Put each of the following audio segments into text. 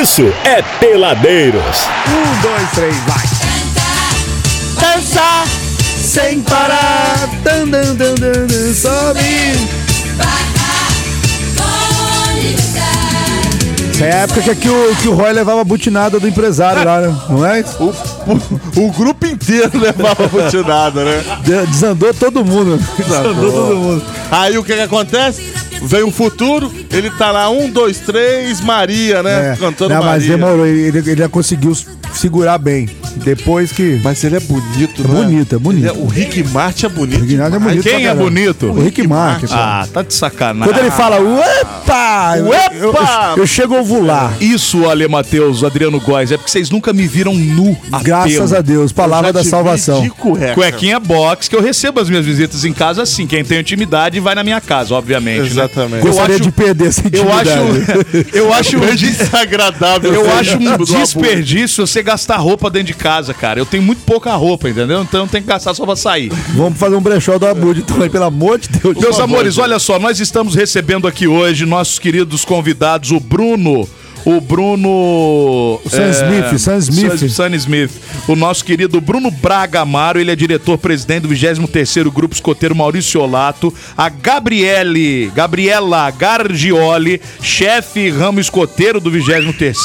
isso é Peladeiros. Um, dois, três, vai. Dança sem parar. Dan, dan, dan, dan, dan, sobe. Essa é a época que, que, o, que o Roy levava a butinada do empresário lá, né? Não é? O, o, o grupo inteiro levava butinada, né? De- Desandou todo mundo. Desandou todo mundo. Aí o que que acontece? Vem o futuro, ele tá lá, um, dois, três, Maria, né? É. Cantando Não, mas Maria. demorou, ele, ele já conseguiu segurar bem. Depois que. Mas ele é bonito, É né? bonito, é bonito. Ele é- o Rick Martin é bonito. Rick Martin é bonito Quem é bonito? O Rick Martin. Ah, tá de sacanagem. Quando ele fala, uepa! eu- Uepa! Eu, eu, eu chego a ovular. Isso, Ale Matheus, Adriano Góes, é porque vocês nunca me viram nu. a Graças pelo. a Deus, palavra Já da te vi salvação. De cueca. Cuequinha box, que eu recebo as minhas visitas em casa assim. Quem tem intimidade vai na minha casa, obviamente. né? Exatamente. Eu Gostaria acho- de perder essa Eu intimidade. acho, eu acho um des- desagradável. Eu acho um desperdício você gastar roupa dentro de casa, cara. Eu tenho muito pouca roupa, entendeu? Então tem que gastar só pra sair. Vamos fazer um brechó do Abud, então, aí, pelo amor de Deus. Meus amores, olha só, nós estamos recebendo aqui hoje nossos queridos convidados, o Bruno. O Bruno. O Sam Smith, Sam Smith. Sam- Smith. O nosso querido Bruno Braga Amaro, ele é diretor-presidente do 23 Grupo Escoteiro Maurício Olato. A Gabriele, Gabriela Gargioli, chefe ramo escoteiro do 23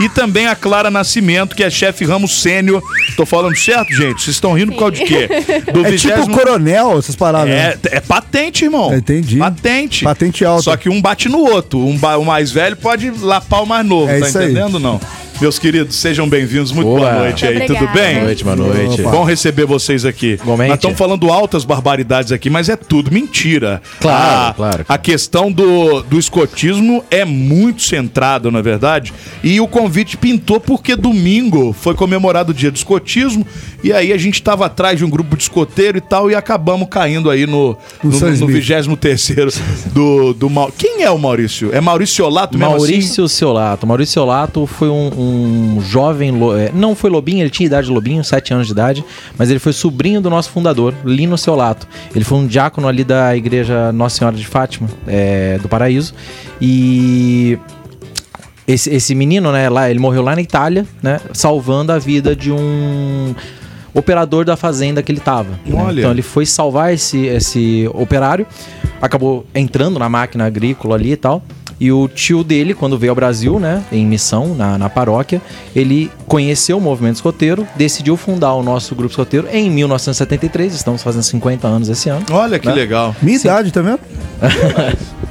E também a Clara Nascimento, que é chefe ramo sênior. Tô falando certo, gente? Vocês estão rindo por causa de quê? Do É tipo 20º coronel, essas paradas. né? é, é patente, irmão. Entendi. Patente. Patente alta. Só que um bate no outro. Um o mais velho pode lapar o mais novo, É tá isso aí. entendendo não? Meus queridos, sejam bem-vindos. Muito boa, Boa. noite aí, tudo bem? Boa noite, boa noite. Opa. Bom receber vocês aqui. Igualmente. Nós estamos falando altas barbaridades aqui, mas é tudo mentira. Claro, a, claro. A questão do, do escotismo é muito centrada, na é verdade. E o convite pintou porque domingo foi comemorado o dia do escotismo. E aí a gente estava atrás de um grupo de escoteiro e tal, e acabamos caindo aí no, No no, no, Smith. 23 do, do Mau- Quem é o Maurício? É Maurício Olato mesmo assim? Maurício Ciolato. Maurício Ciolato foi um, um jovem. lo- é, Não foi lobinho, ele tinha idade de lobinho, 7 anos de idade, mas ele foi sobrinho do nosso fundador, Lino Ciolato. Ele foi um diácono ali da igreja Nossa Senhora de Fátima, é, do Paraíso. E. Esse, esse menino, né, lá, ele morreu lá na Itália, né, salvando a vida de um operador da fazenda que ele tava. né? Então ele foi salvar esse, esse operário, acabou entrando na máquina agrícola ali e tal. E o tio dele, quando veio ao Brasil, né, em missão, na, na paróquia, ele conheceu o movimento escoteiro, decidiu fundar o nosso grupo escoteiro em 1973, estamos fazendo 50 anos esse ano. Olha que Né? legal. Minha idade, tá vendo?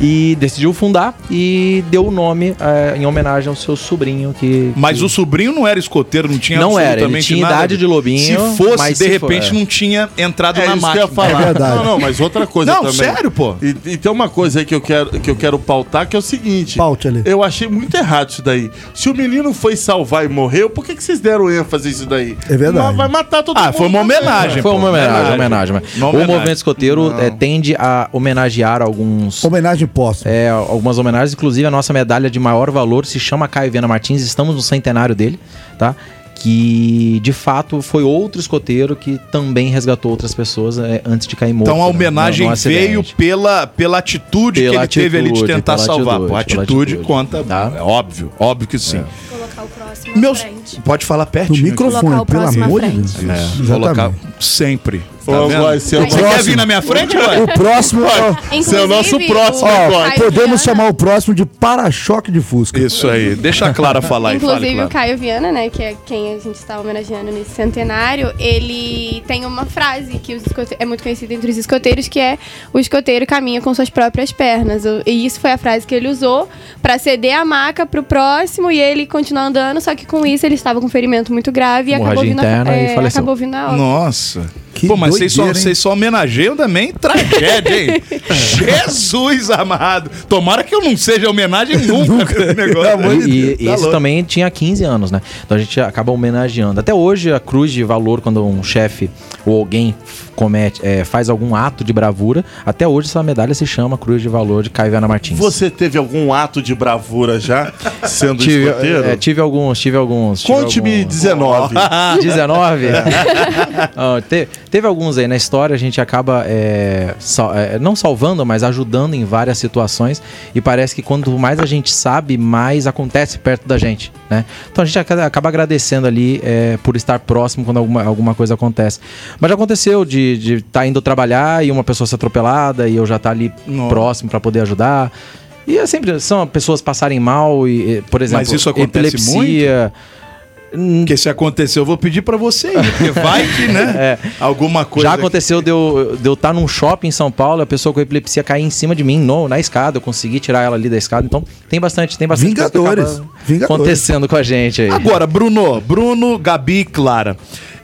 E decidiu fundar e deu o nome eh, em homenagem ao seu sobrinho que... Mas que- o sobrinho não era escoteiro, não tinha Não era, ele tinha nada. idade de lobinho, Se fosse, mas de se for- repente, é. não tinha entrado É na isso que eu máquina. ia falar. É verdade. Não, não, mas outra coisa Não, também. sério, pô. E, e tem uma coisa aí que eu quero, que eu quero pautar, que é o seguinte. Paute ali. Eu achei muito errado isso daí. Se o menino foi salvar e morreu, por que, que vocês deram ênfase nisso daí? É verdade. Mas vai matar todo Ah, mundo. foi uma homenagem. Foi uma homenagem, homenagem. homenagem. O movimento escoteiro eh, tende a homenagear alguns... Homenagem póstuma. É, algumas homenagens, inclusive a nossa medalha de maior valor se chama Caio Viana Martins, estamos no centenário dele, tá? Que de fato foi outro escoteiro que também resgatou outras pessoas é, antes de cair morto. Então a né, homenagem num veio pela, pela atitude que Pela ele teve ali de atitude, tentar salvar. atitude, Pô, atitude, atitude. conta. Tá. É óbvio, óbvio que sim. Colocar o próximo Meus, frente. pode falar No pertinho. microfone, o pelo próximo amor de. Deus. É, colocar sempre. Tá você é o Você quer próximo. vir na minha frente, ué? O próximo o- Você é o nosso Inclusive, próximo o Podemos Viana- chamar o próximo de para-choque de Fusca. Isso aí. Deixa a Clara falar aí. Fale, Inclusive Clara. o Caio Viana, né, que é quem a gente está homenageando nesse centenário, ele tem uma frase que é muito conhecida entre os escoteiros, que é o escoteiro caminha com suas próprias pernas. O- E isso foi a frase que ele usou para ceder a maca pro próximo e ele continuar andando, só que com isso ele estava com um ferimento muito grave e acabou vindo, a, interna e é, faleceu. acabou vindo a óbito. Nossa. Que Pô, mas vocês só, vocês só homenageiam também tragédia, hein? Jesus amado. Tomara que eu não seja homenagem nunca negócio. E, e Tá esse também tinha 15 anos, né? Então a gente acaba homenageando. Até hoje, a cruz de valor, quando um chefe ou alguém comete, é, faz algum ato de bravura, até hoje essa medalha se chama Cruz de Valor de Caio Viana Martins. Você teve algum ato de bravura já, sendo tive, escoteiro? é, tive alguns, tive alguns. Conte-me alguns. 19. 19? Ah, te- Teve alguns aí na história, a gente acaba é, sal- é, não salvando, mas ajudando em várias situações. E parece que quanto mais a gente sabe, mais acontece perto da gente, né? Então a gente aca- acaba agradecendo ali é, por estar próximo quando alguma, alguma coisa acontece. Mas já aconteceu de estar indo trabalhar e uma pessoa ser atropelada e eu já estar ali Nossa. próximo para poder ajudar. E é sempre são pessoas passarem mal e, por exemplo, isso acontece epilepsia. Hum, Porque se acontecer, eu vou pedir pra você ir, porque vai que, né? Alguma coisa. Já aconteceu de eu de eu estar num shopping em São Paulo, a pessoa com epilepsia cair em cima de mim no, na escada, eu consegui tirar ela ali da escada. Então tem bastante, tem bastante que Vingadores. Vingadores. acontecendo com a gente aí. Agora, Bruno, Bruno, Gabi e Clara,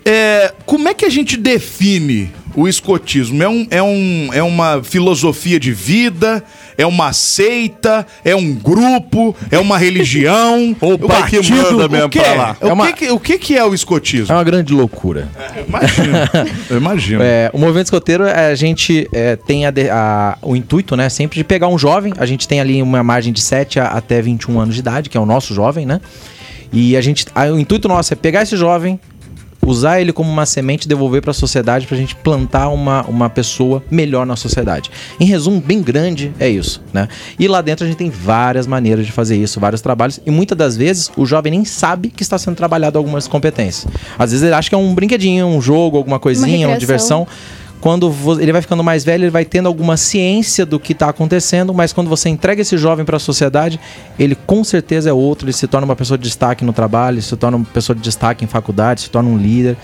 é, como é que a gente define o escotismo? É, um, é, um, é uma filosofia de vida? É uma seita? É um grupo? É uma religião? Ou o pai que partido? manda mesmo o que pra é? lá? O, É uma- que, que- o que, que é o escotismo? É uma grande loucura. Imagino. Eu imagino. É, o movimento escoteiro, é, a gente é, tem a a- o intuito, né, sempre de pegar um jovem. A gente tem ali uma margem de 7 a, até 21 anos de idade, que é o nosso jovem, né? E a gente, a- o intuito nosso é pegar esse jovem, usar ele como uma semente e devolver para a sociedade pra gente plantar uma, uma pessoa melhor na sociedade. Em resumo, bem grande, é isso, né? E lá dentro a gente tem várias maneiras de fazer isso, vários trabalhos, e muitas das vezes o jovem nem sabe que está sendo trabalhado algumas competências. Às vezes ele acha que é um brinquedinho, um jogo, alguma coisinha, uma, recreação. diversão. Quando ele vai ficando mais velho, ele vai tendo alguma ciência do que está acontecendo, mas quando você entrega esse jovem para a sociedade, ele com certeza é outro, ele se torna uma pessoa de destaque no trabalho, se torna uma pessoa de destaque em faculdade, se torna um líder.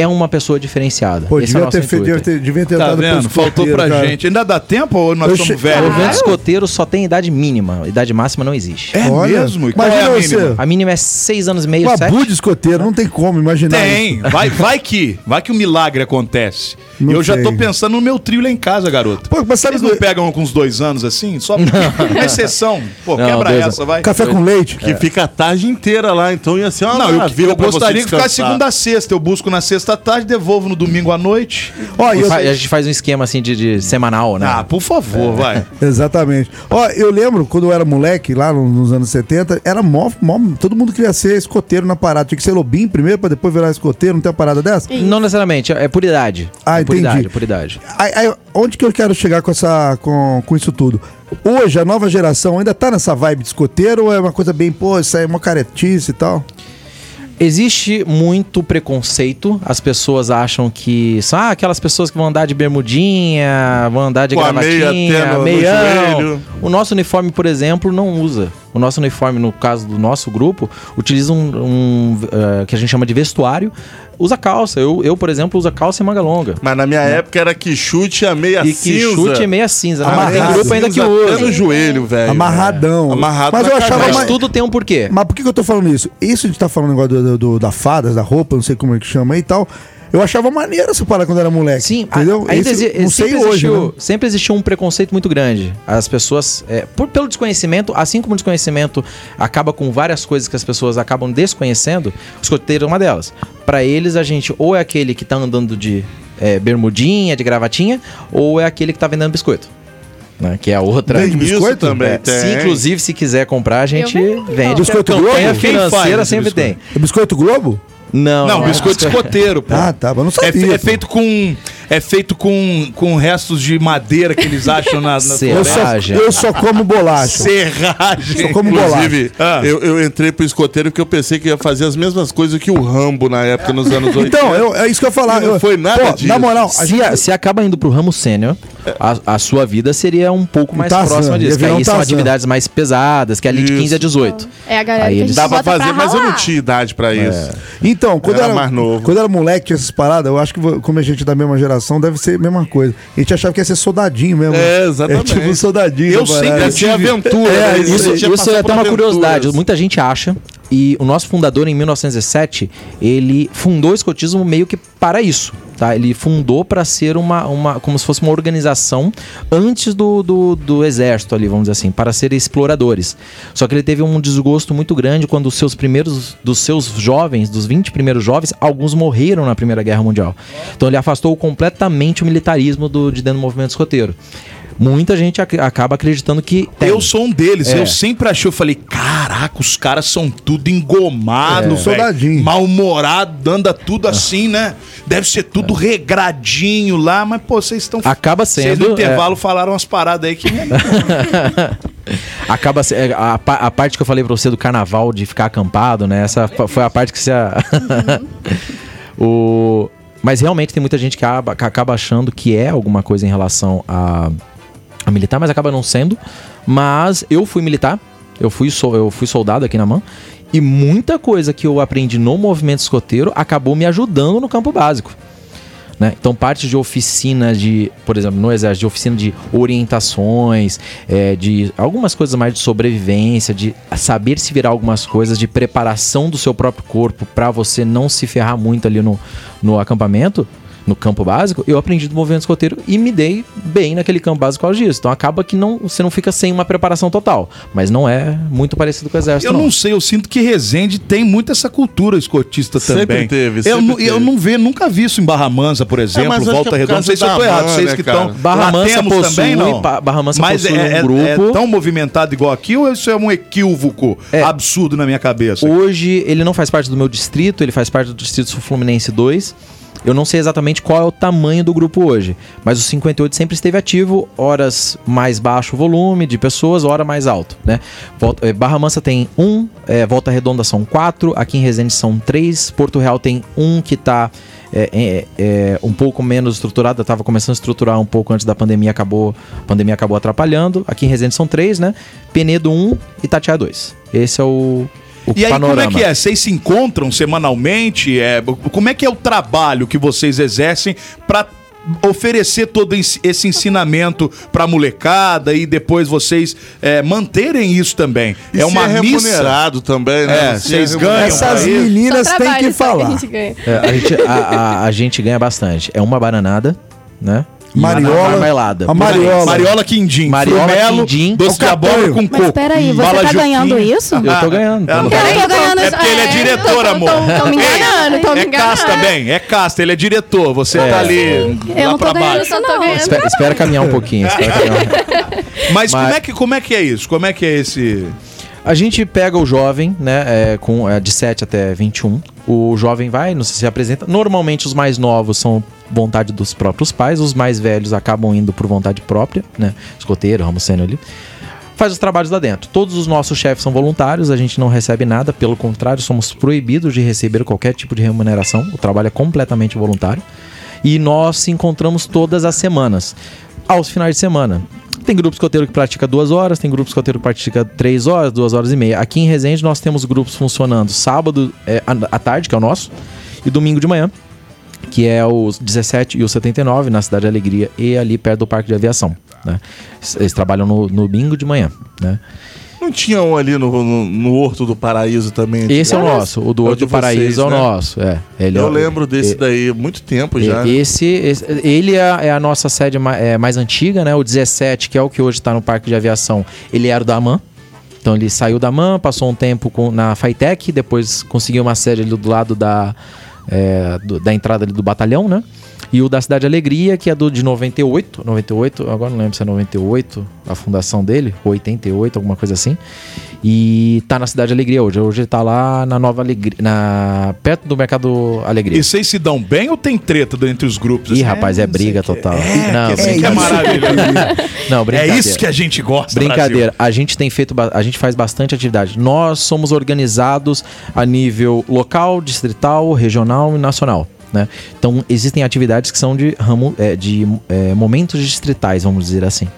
É uma pessoa diferenciada. Pô, Esse é o devia nosso ter, fe- devia ter, devia ter Tá vendo? Faltou pra cara. gente. Ainda dá tempo ou nós Eu somos che- O velhos? evento escoteiro só tem idade mínima. Idade máxima não existe. É Olha, mesmo? Qual imagina é a você. mínima? A mínima é seis anos e meio, Uma sete. bu de escoteiro, não tem como imaginar Tem, isso. vai, vai que, vai que o milagre acontece. Não eu já tô pensando no meu trio lá em casa, garoto. Pô, mas sabe Eles não que- pegam com uns dois anos assim? Só uma exceção. Pô, Não, quebra essa, vai. Café com leite? Que fica a tarde inteira lá, então ia ser uma Não, eu, gostaria que ficasse segunda a sexta. Eu busco na sexta à tarde, devolvo no domingo à noite. Ó, e eu- A gente faz um esquema assim de, de semanal, né? Ah, por favor, vai. Exatamente. Ó, eu lembro quando eu era moleque, lá no- nos anos 70, era mó, mó- Todo mundo queria ser escoteiro na parada. Tinha que ser lobinho primeiro pra depois virar escoteiro, não tem uma parada dessa? Não necessariamente, é por idade. Ah, é por entendi. idade, é por idade. Aí, aí, onde que eu quero chegar com, essa, com, com isso tudo? Hoje, a nova geração ainda tá nessa vibe de escoteiro ou é uma coisa bem, pô, isso aí é uma caretice e tal? Existe muito preconceito. As pessoas acham que são ah, aquelas pessoas que vão andar de bermudinha, vão andar de Com meia gravatinha, no- no meião. joelho. O nosso uniforme, por exemplo, não usa. O nosso uniforme, no caso do nosso grupo, utiliza um, um, eh, que a gente chama de vestuário. Usa calça. Eu, eu, por exemplo, uso calça e manga longa. Mas na minha época era que chute a meia e que cinza. chute é meia cinza. Mas tem Amarrado. grupo ainda que usa. Até no joelho, velho. Amarradão. Amarrado Mas na eu achava. Mas mais- tudo tem um porquê. Mas por que, que eu tô falando isso? Isso a gente tá falando negócio do, do- do- da fadas, da roupa, não sei como é que chama aí e tal. Eu achava maneiro essa parada quando era moleque. Sim, entendeu? a- ainda exi- não sei sempre hoje, existiu, né? sempre existiu um preconceito muito grande. As pessoas, é, por- pelo desconhecimento, assim como o desconhecimento acaba com várias coisas que as pessoas acabam desconhecendo, o escoteiro é uma delas. Pra eles, a gente ou é aquele que tá andando de é, bermudinha, de gravatinha, ou é aquele que tá vendendo biscoito. Né? Que é a outra. Vende biscoito? também É, tem. se inclusive se quiser comprar, a gente vende. Biscoito Campanha Globo? Faz financeira esse sempre biscoito? tem. É biscoito Globo? Não, Não, biscoito escoteiro, pô. Ah, tá, mas não É, sabia. é pô. feito com é feito com, com restos de madeira que eles acham na, na Sei. Eu só, Serragem. eu só como bolacha. serragem. Só como Inclusive, Ah. eu, eu entrei pro escoteiro porque eu pensei que ia fazer as mesmas coisas que o Rambo na época, nos anos 80. Então, eu- é isso que eu ia falar. Não eu- foi nada pô, disso. Na moral, Se, gente, se acaba indo pro ramo sênior, a, a sua vida seria um pouco mais Tarzan, próxima disso. Que virar aí um são atividades mais pesadas, que é ali de Isso. 15 a 18. É a galera Aí que a eles- gente Dá pra bota fazer, pra mas eu não tinha idade pra isso. Então, quando Era era, mais novo. quando era moleque, tinha essas paradas, eu acho que como a gente é da mesma geração, deve ser a mesma coisa. A gente achava que ia ser soldadinho mesmo. É, exatamente. É tipo um soldadinho. Eu da sempre parada. tinha aventura. É, né? Isso, Eu isso passado é até uma aventuras. curiosidade. Muita gente acha. E o nosso fundador, em 1907, ele fundou o escotismo meio que para isso. Tá? Ele fundou para ser uma, uma. como se fosse uma organização antes do, do, do exército ali, vamos dizer assim, para serem exploradores. Só que ele teve um desgosto muito grande quando os seus primeiros. dos seus jovens, dos 20 primeiros jovens, alguns morreram na Primeira Guerra Mundial. Então ele afastou completamente o militarismo do, de dentro do movimento escoteiro. Muita gente ac- acaba acreditando que tem. Eu sou um deles. É. Eu sempre achei, eu falei, caraca, os caras são tudo engomado, É. Soldadinho. Mal-humorado, anda tudo assim, né? Deve ser tudo regradinho lá, mas, pô, vocês estão... Acaba Vocês sendo, no intervalo falaram umas paradas aí que... Acaba se- é, a, a parte que eu falei pra você do carnaval de ficar acampado, né? Essa foi a parte que você. o, mas realmente tem muita gente que acaba, que acaba achando que é alguma coisa em relação a, a militar, mas acaba não sendo. Mas eu fui militar, eu fui, so- eu fui soldado aqui na mão. E muita coisa que eu aprendi no movimento escoteiro acabou me ajudando no campo básico. né? Então, parte de oficina de, por exemplo, no exército, de oficina de orientações, é, de algumas coisas mais de sobrevivência, de saber se virar algumas coisas, de preparação do seu próprio corpo para você não se ferrar muito ali no, no acampamento, no campo básico, eu aprendi do movimento escoteiro e me dei bem naquele campo básico causa disso. Então acaba que não, você não fica sem uma preparação total, mas não é muito parecido com o exército. Eu não sei, eu sinto que Resende tem muito essa cultura escotista Sempre também. teve, eu, sempre não, eu teve. não vejo, nunca vi isso em Barra Mansa, por exemplo, Volta que é por Redonda. Não sei se eu tô errado, vocês né, que cara? estão. Barra Mansa possui- também, não? Ba- Barra Mansa Mas possui é, um é- grupo. é tão movimentado igual aqui ou isso é um equívoco É. absurdo na minha cabeça? Hoje ele não faz parte do meu distrito, ele faz parte do distrito Sul Fluminense 2. Eu não sei exatamente qual é o tamanho do grupo hoje, mas o 58 sempre esteve ativo, horas mais baixo volume de pessoas, hora mais alto, né? Volta- eh, Barra Mansa tem um, eh, Volta Redonda são quatro, aqui em Resende são três, Porto Real tem um que tá é, é, é, um pouco menos estruturado, estava começando a estruturar um pouco antes da pandemia, acabou, a pandemia acabou atrapalhando. Aqui em Resende são três, né? Penedo um e Tatiaia dois. Esse é o, o E aí, panorama. como é que é? Vocês se encontram semanalmente? É, como é que é o trabalho que vocês exercem para oferecer todo esse ensinamento pra molecada e depois vocês é, manterem isso também? E é uma missa. remunerado também, né? É, Se vocês ganham Essas meninas têm que só a falar. gente ganha. É, a, gente, a, a- a gente ganha bastante. É uma bananada, né? Mariola. marmelada. A Mariola. Mariola Quindim, Mariola Frumelo, Quindim. doce de É abóbora com Mas coco. peraí, você Bala tá Juquim. ganhando isso? Eu tô ganhando. ela não tá. Eu tô ganhando É porque ele é é, diretor, amor. tão- tão me enganando, tão me É casta, bem, é casta, ele é diretor, você tá ali Eu lá não pra tô ganhando baixo. tô não. ganhando. Espera, espera caminhar um pouquinho. espera caminhar. Mas, Mas- Como, é que, como é que é isso? Como é que é esse... A gente pega o jovem, né, é, com, é, de 7 até 21. O jovem vai, não se apresenta. Normalmente os mais novos são vontade dos próprios pais, os mais velhos acabam indo por vontade própria, né? Escoteiro, ramo ali. Faz os trabalhos lá dentro. Todos os nossos chefes são voluntários, a gente não recebe nada, pelo contrário, somos proibidos de receber qualquer tipo de remuneração. O trabalho é completamente voluntário. E nós se encontramos todas as semanas, aos finais de semana. Tem grupo escoteiro que pratica duas horas, tem grupo escoteiro que pratica três horas, duas horas e meia. Aqui em Resende nós temos grupos funcionando sábado é, à tarde, que é o nosso, e domingo de manhã, que é os 17 e o 79, na Cidade de Alegria e ali perto do Parque de Aviação. Né? Eles, eles trabalham no, no domingo de manhã. Né? Não tinha um ali no, no, no Horto do Paraíso também? Esse é o nosso, o do É Horto de do Paraíso vocês, é o né? nosso. É. Ele é Eu lembro desse é- daí há muito tempo já. E- Esse, esse- ele é, a- é a nossa sede ma- é, mais antiga, né? O 17, que é o que hoje está no Parque de Aviação, ele era o da AMAN. Então ele saiu da AMAN, passou um tempo com, na Fitec, depois conseguiu uma sede ali do lado da, é, do- da entrada ali do batalhão, né? E o da Cidade Alegria, que é do de 98, 98, agora não lembro se é 98 a fundação dele, ou 88, alguma coisa assim. E tá na Cidade Alegria hoje. Hoje ele tá lá na Nova Alegria, na perto do Mercado Alegria. E vocês se dão bem ou tem treta entre os grupos? Ih, assim? rapaz, é briga total. não, que assim que é maravilhoso. Não, É brincadeira. isso que a gente gosta, Brincadeira. A gente tem feito, a gente faz bastante atividade. Nós somos organizados a nível local, distrital, regional e nacional. Né? Então existem atividades que são de ramo, é, de é, momentos distritais, vamos dizer assim.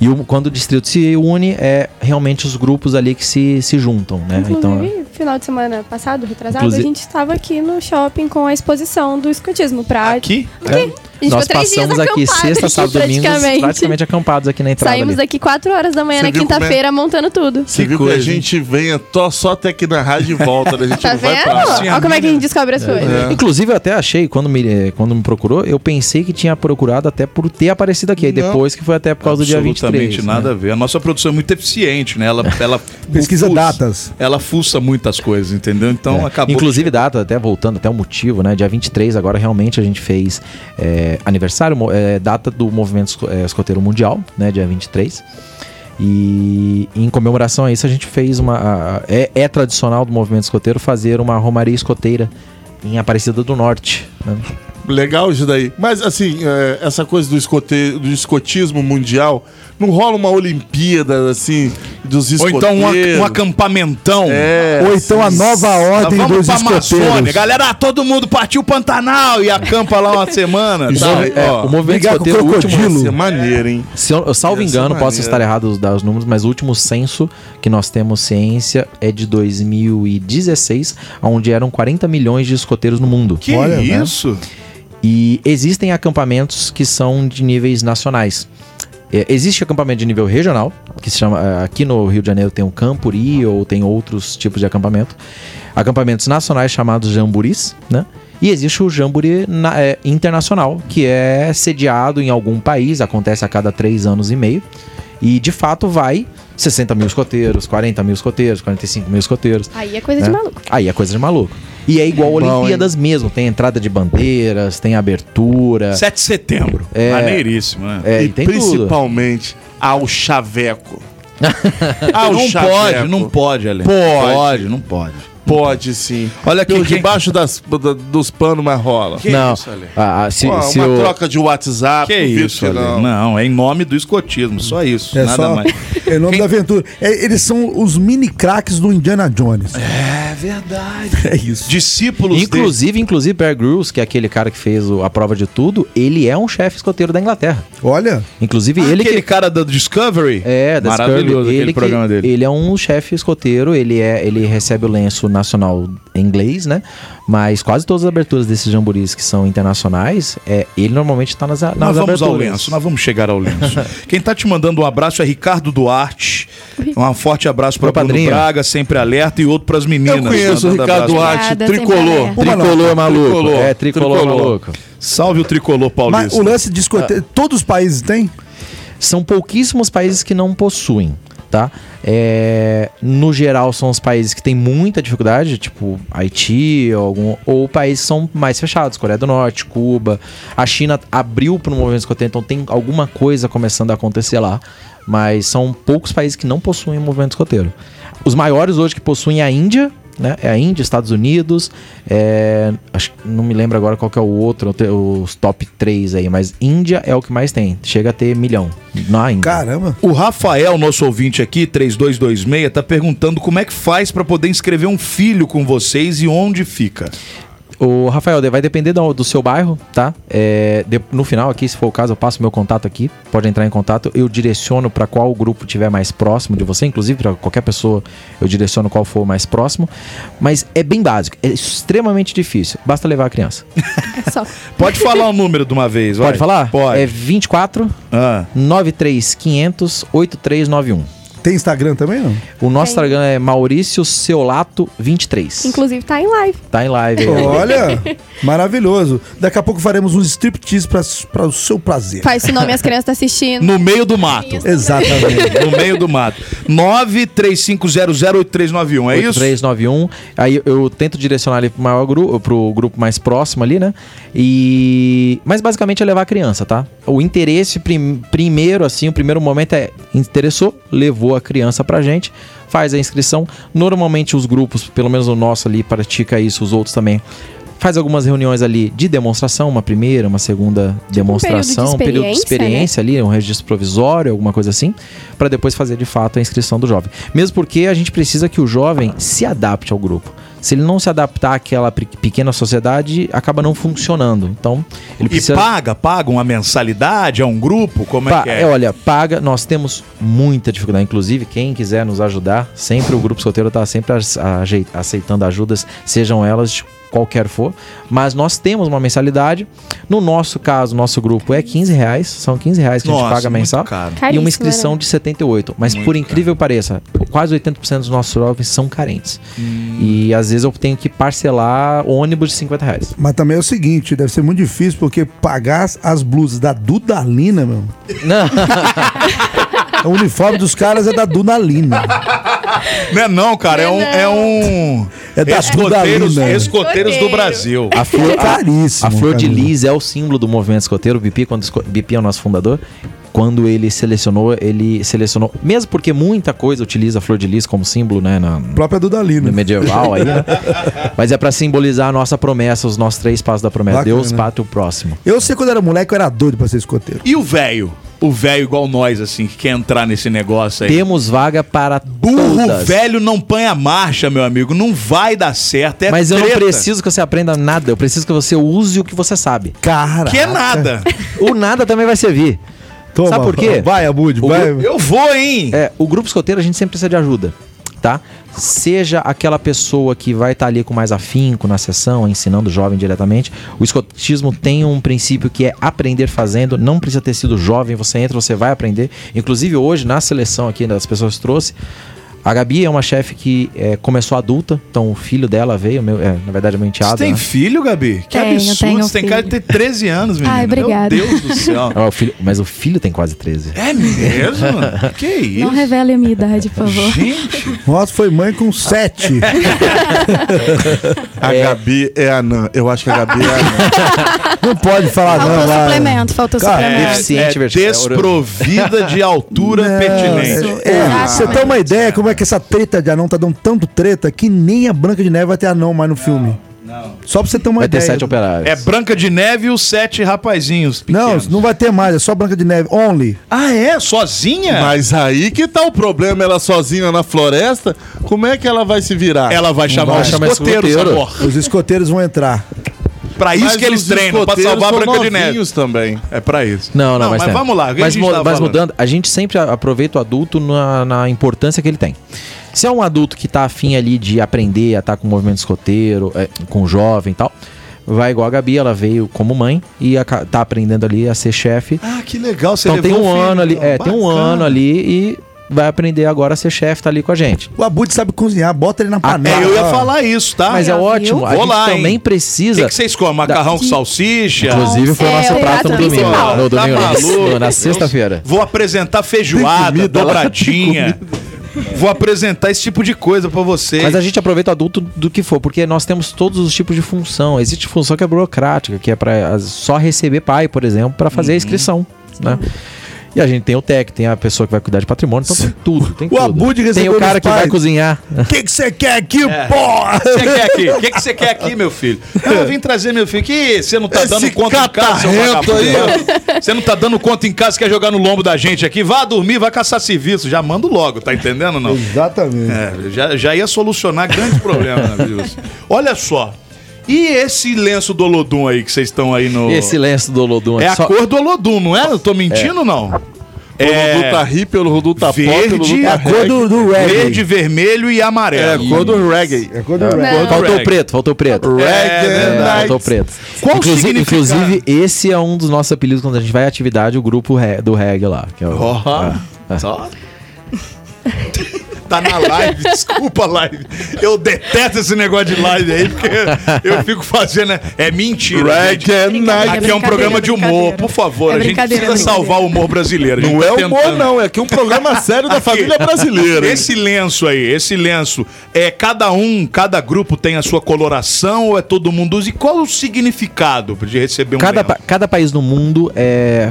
E o- quando o distrito se une, é realmente os grupos ali que se, se juntam, né? Então, final de semana passado, retrasado, Inclusive- a gente estava aqui no shopping com a exposição do escotismo pra... Aqui? A gente nós passamos aqui sexta, aqui, sábado, domingo, praticamente. praticamente acampados aqui na entrada. Saímos ali. daqui 4 horas da manhã Você na é? quinta-feira montando tudo. Você Que viu que coisa, a gente venha tó- só até aqui na rádio e volta, né? A gente Tá não vai vendo? pra lá. Olha como é que a gente descobre as coisas. É. Inclusive, eu até achei, quando me, quando me procurou, eu pensei que tinha procurado até por ter aparecido aqui. Aí Não. depois que foi até por causa do dia 23. Absolutamente nada né? a ver. A nossa produção é muito eficiente, né? Ela, ela Pesquisa fuça- datas. Ela fuça muitas coisas, entendeu? Então É. acabou. Inclusive, data, até voltando, até o motivo, né? Dia 23, agora realmente a gente fez é, aniversário, é, data do movimento é, escoteiro mundial, né, dia 23. E em comemoração a isso a gente fez uma. a- a- é, é tradicional do movimento escoteiro fazer uma romaria escoteira em Aparecida do Norte. né? Legal isso daí. Mas, assim, é, essa coisa do, escote, do escotismo mundial, não rola uma Olimpíada, assim, dos Ou escoteiros? então um, ac- um acampamentão. É, Ou então a nova ordem vamos dos pra Amazônia. escoteiros. Galera, ah, todo mundo partiu o Pantanal e acampa lá uma semana. Isso tá? É, ó, o movimento com escoteiro, o último, Isso é maneiro, hein? Se eu, eu salvo engano, é posso estar errado os, dar os números, mas o último censo que nós temos ciência é de 2016, onde eram 40 milhões de escoteiros no mundo. Que Olha, né? isso? E existem acampamentos que são de níveis nacionais. É, existe acampamento de nível regional, que se chama. eh, Aqui no Rio de Janeiro tem o Campuri ou tem outros tipos de acampamento. Acampamentos nacionais chamados jamburis, né? E existe o Jamburi na- é, internacional, que é sediado em algum país, acontece a cada três anos e meio. E de fato vai 60 mil escoteiros, 40 mil escoteiros, 45 mil escoteiros. Aí é coisa de né? maluco. Aí é coisa de maluco. E é igual Bom, Olimpíadas mesmo, tem entrada de bandeiras, tem abertura. 7 de setembro. É. Maneiríssimo, né? É, e e tem tudo. principalmente ao chaveco. ao não chaveco. pode, não pode, Ale. Pode. Pode, não pode. Pode sim. Olha aqui, Pelo quem- debaixo das, da- dos panos, mas rola. Que não, isso, Ale? ah, ah, se, Pô, se uma o- troca de WhatsApp. Que isso, que Ale? não. Não, é em nome do escotismo, só isso. É nada só mais. em nome Quem- da aventura. É, eles são os mini craques do Indiana Jones. É verdade. É isso. Discípulos Inclusive, inclusive, Bear Grylls, que é aquele cara que fez o- a prova de tudo, ele é um chefe escoteiro da Inglaterra. Olha, Inclusive, dele. ele Aquele que. cara da Discovery. É, da Maravilhoso Discovery, aquele ele que- programa dele. Ele é um chefe escoteiro, ele, é, ele recebe o lenço nacional em inglês, né? Mas quase todas as aberturas desses jamboris que são internacionais, é, ele normalmente tá nas, nas Nós vamos ao aberturas. lenço, nós vamos chegar ao lenço. Quem tá te mandando um abraço é Ricardo Duarte. Um forte abraço para Bruno padrinho. Braga, sempre alerta, e outro pras meninas. Eu conheço o Ricardo abraço. Duarte, Obrigada, tricolor. Tricolor maluco. Tricolor. É, tricolor, Tricolor. maluco. Salve o tricolor mas paulista. o lance de escoteiro, todos os países têm? São pouquíssimos países que não possuem, tá? É, no geral, são os países que têm muita dificuldade, tipo Haiti, ou, algum, ou países que são mais fechados, Coreia do Norte, Cuba. A China abriu para o movimento escoteiro, então tem alguma coisa começando a acontecer lá. Mas são poucos países que não possuem movimento escoteiro. Os maiores hoje que possuem é a Índia, né? É a Índia, Estados Unidos, é, acho, não me lembro agora qual que é o outro, os top 3 aí, mas Índia é o que mais tem, chega a ter milhão na Índia. Caramba. O Rafael, nosso ouvinte aqui, 3226, tá perguntando como é que faz para poder inscrever um filho com vocês e onde fica. O Rafael, vai depender do, do seu bairro, tá? É, de- no final aqui, se for o caso, eu passo meu contato aqui. Pode entrar em contato. Eu direciono para qual grupo tiver mais próximo de você, inclusive para qualquer pessoa, eu direciono qual for mais próximo. Mas é bem básico, é extremamente difícil. Basta levar a criança. É só. Pode falar o número de uma vez, vai. Pode falar? Pode. É 24 Ah. 93500 8391. Tem Instagram também, não? O nosso Tem. Instagram é Maurício Seolato 23. Inclusive tá em live. Tá em live. aí. Olha, maravilhoso. Daqui a pouco faremos um striptease para o seu prazer. Faz esse nome as crianças estão assistindo. No meio do mato. Isso. Exatamente. No meio do mato. 935008391, é isso? 8391. Aí eu tento direcionar ele pro maior grupo, pro grupo mais próximo ali, né? E mas basicamente é levar a criança, tá? O interesse prim- primeiro assim, o primeiro momento é interessou, levou a criança pra gente, faz a inscrição. Normalmente os grupos, pelo menos o nosso ali pratica isso, os outros também Faz algumas reuniões ali de demonstração, uma primeira, uma segunda demonstração, um período de experiência, experiência ali, um registro provisório, alguma coisa assim, para depois fazer de fato a inscrição do jovem. Mesmo porque a gente precisa que o jovem se adapte ao grupo. Se ele não se adaptar àquela pe- pequena sociedade, acaba não funcionando. Então, ele E precisa. paga, paga uma mensalidade a um grupo? Como é Pa- que é? é, olha, paga. Nós temos muita dificuldade. Inclusive, quem quiser nos ajudar, sempre o grupo solteiro está sempre aceitando ajudas, sejam elas de qualquer for. Mas nós temos uma mensalidade. No nosso caso, nosso grupo é 15 reais. São 15 reais que a gente Nossa, paga mensal. caro. E uma inscrição né? de 78. Mas Muito por incrível que pareça, quase 80% dos nossos jovens são carentes. Hum. E às vezes eu tenho que parcelar ônibus de 50 reais. Mas também é o seguinte, deve ser muito difícil, porque pagar as- as blusas da Dudalina, meu. Não. O uniforme dos caras é da Dudalina. Não é não, cara. É um. É, um... É da escoteiros, Dudalina. escoteiros do. Brasil. A flor, a, Caríssimo, a flor de lis é o símbolo do movimento escoteiro. O BP, quando BP é o nosso fundador, quando ele selecionou, ele selecionou, mesmo porque muita coisa utiliza a flor de lis como símbolo, né, na, Própria Dudalina. no medieval aí, né? Mas é pra simbolizar a nossa promessa, os nossos três passos da promessa. Bacana. Deus, pátrio, o próximo. Eu sei quando era moleque, eu era doido pra ser escoteiro. E o velho? O velho igual nós, assim, que quer entrar nesse negócio aí. Temos vaga para Burro todas. velho não põe a marcha, meu amigo. Não vai dar certo. É Mas eu não treta. preciso que você aprenda nada, eu preciso que você use o que você sabe. Cara. Que é nada. O nada também vai servir. Toma, Sabe por quê? Vai, Abud, vai. Eu vou, hein? É, o grupo escoteiro a gente sempre precisa de ajuda, tá? Seja aquela pessoa que vai estar ali com mais afinco na sessão, ensinando o jovem diretamente. O escotismo tem um princípio que é aprender fazendo. Não precisa ter sido jovem, você entra, você vai aprender. Inclusive hoje, na seleção aqui das pessoas que trouxe, a Gabi é uma chefe que é, começou adulta, então o filho dela veio, meu, é, na verdade é meu Você enteado. tem né? filho, Gabi? Que Tenho, absurdo. tenho Você tem cara de ter 13 anos, menino. Ai, obrigada. Meu Deus do céu. Ah, o filho- mas o filho tem quase 13. É mesmo? que isso? Não revele a minha idade, por favor. Gente, Nossa, foi mãe com sete. A Gabi é anã. Eu acho que a Gabi é anã. não pode falar, não. Faltou lá. suplemento, faltou Cara, suplemento. é, Deficiente, é desprovida de altura Não, pertinente. É, Exatamente. você tem uma ideia como é que essa treta de anão tá dando tanto treta que nem a Branca de Neve vai ter anão mais no filme. Só pra você ter uma Vai ter ideia. sete operários. É Branca de Neve e os sete rapazinhos Não, pequenos. não vai ter mais, é só Branca de Neve. Only. Ah, é? Sozinha? Mas aí que tá o problema, ela sozinha na floresta, como é que ela vai se virar? Ela vai chamar vai os escoteiros, escoteiro. Os escoteiros vão entrar. Pra isso Mas que eles treinam, pra salvar a Branca de Neve. também. É pra isso. Não, não, mas, mas tem. vamos lá. a Mas, mu- tava mas mudando, a gente sempre a- aproveita o adulto na, na importância que ele tem. Se é um adulto que tá afim ali de aprender a estar com o movimento escoteiro, é, com o jovem e tal, vai igual a Gabi, ela veio como mãe e aca- tá aprendendo ali a ser chefe. Ah, que legal. Você Então tem um filho. ano ali, é, tem um Bacana. ano ali e vai aprender agora a ser chefe, tá ali com a gente. O Abud sabe cozinhar, bota ele na É, panela. eu ia falar isso, tá? Mas é ó, ótimo, a gente lá, também hein? O precisa. que, que vocês comem? Macarrão com salsicha? Inclusive foi o É, nosso o prato no prato domingo. principal. No Tá domingo, não, maluco? na sexta-feira. Vou apresentar feijoada, dobradinha. Vou apresentar esse tipo de coisa pra vocês. Mas a gente aproveita o adulto do que for, porque nós temos todos os tipos de função. Existe função que é burocrática, que é para só receber pai, por exemplo, para fazer a inscrição, né? E a gente tem o TEC, tem a pessoa que vai cuidar de patrimônio, então tem tudo, tem O tudo. Abud tem o cara que vai cozinhar. O que que você quer aqui, É. porra? O que você quer aqui? O que que você quer aqui, meu filho? Não, eu vim trazer meu filho. Que você não tá Esse dando conta em casa, seu vagabundo. Você não tá dando conta em casa, quer jogar no lombo da gente aqui. Vá dormir, vai caçar serviço. Já mando logo, tá entendendo ou não? Exatamente. É, já, já ia solucionar grandes problemas vida. Olha só. E esse lenço do Olodum aí que vocês estão aí no. Esse lenço do Olodum É aqui, a só- cor do Olodum, não é? Eu tô mentindo ou não? O Rodu tá hippie, o Rodu tá pop, o Verde, Rodu É tá a cor reggae. do, do reggae. Verde, vermelho e É amarelo. a cor do reggae. É a cor do reggae. Não. Faltou reggae. preto, faltou preto. Reggae É, night. faltou preto. Qual o inclusive, inclusive, esse é um dos nossos apelidos quando a gente vai à atividade, o grupo do reggae lá. Que é o, Ó, é. só. Tá na live, desculpa live. Eu detesto esse negócio de live aí, porque eu fico fazendo. né? É mentira. night. Aqui é um programa de humor, por favor. É a gente precisa salvar o humor brasileiro. Não tá é humor, tentando. não. É aqui um programa sério da Aqui, família brasileira. Esse lenço aí, esse lenço, é cada um, cada grupo tem a sua coloração ou é todo mundo usa? E qual o significado de receber um cada, lenço? pa- cada país no mundo é,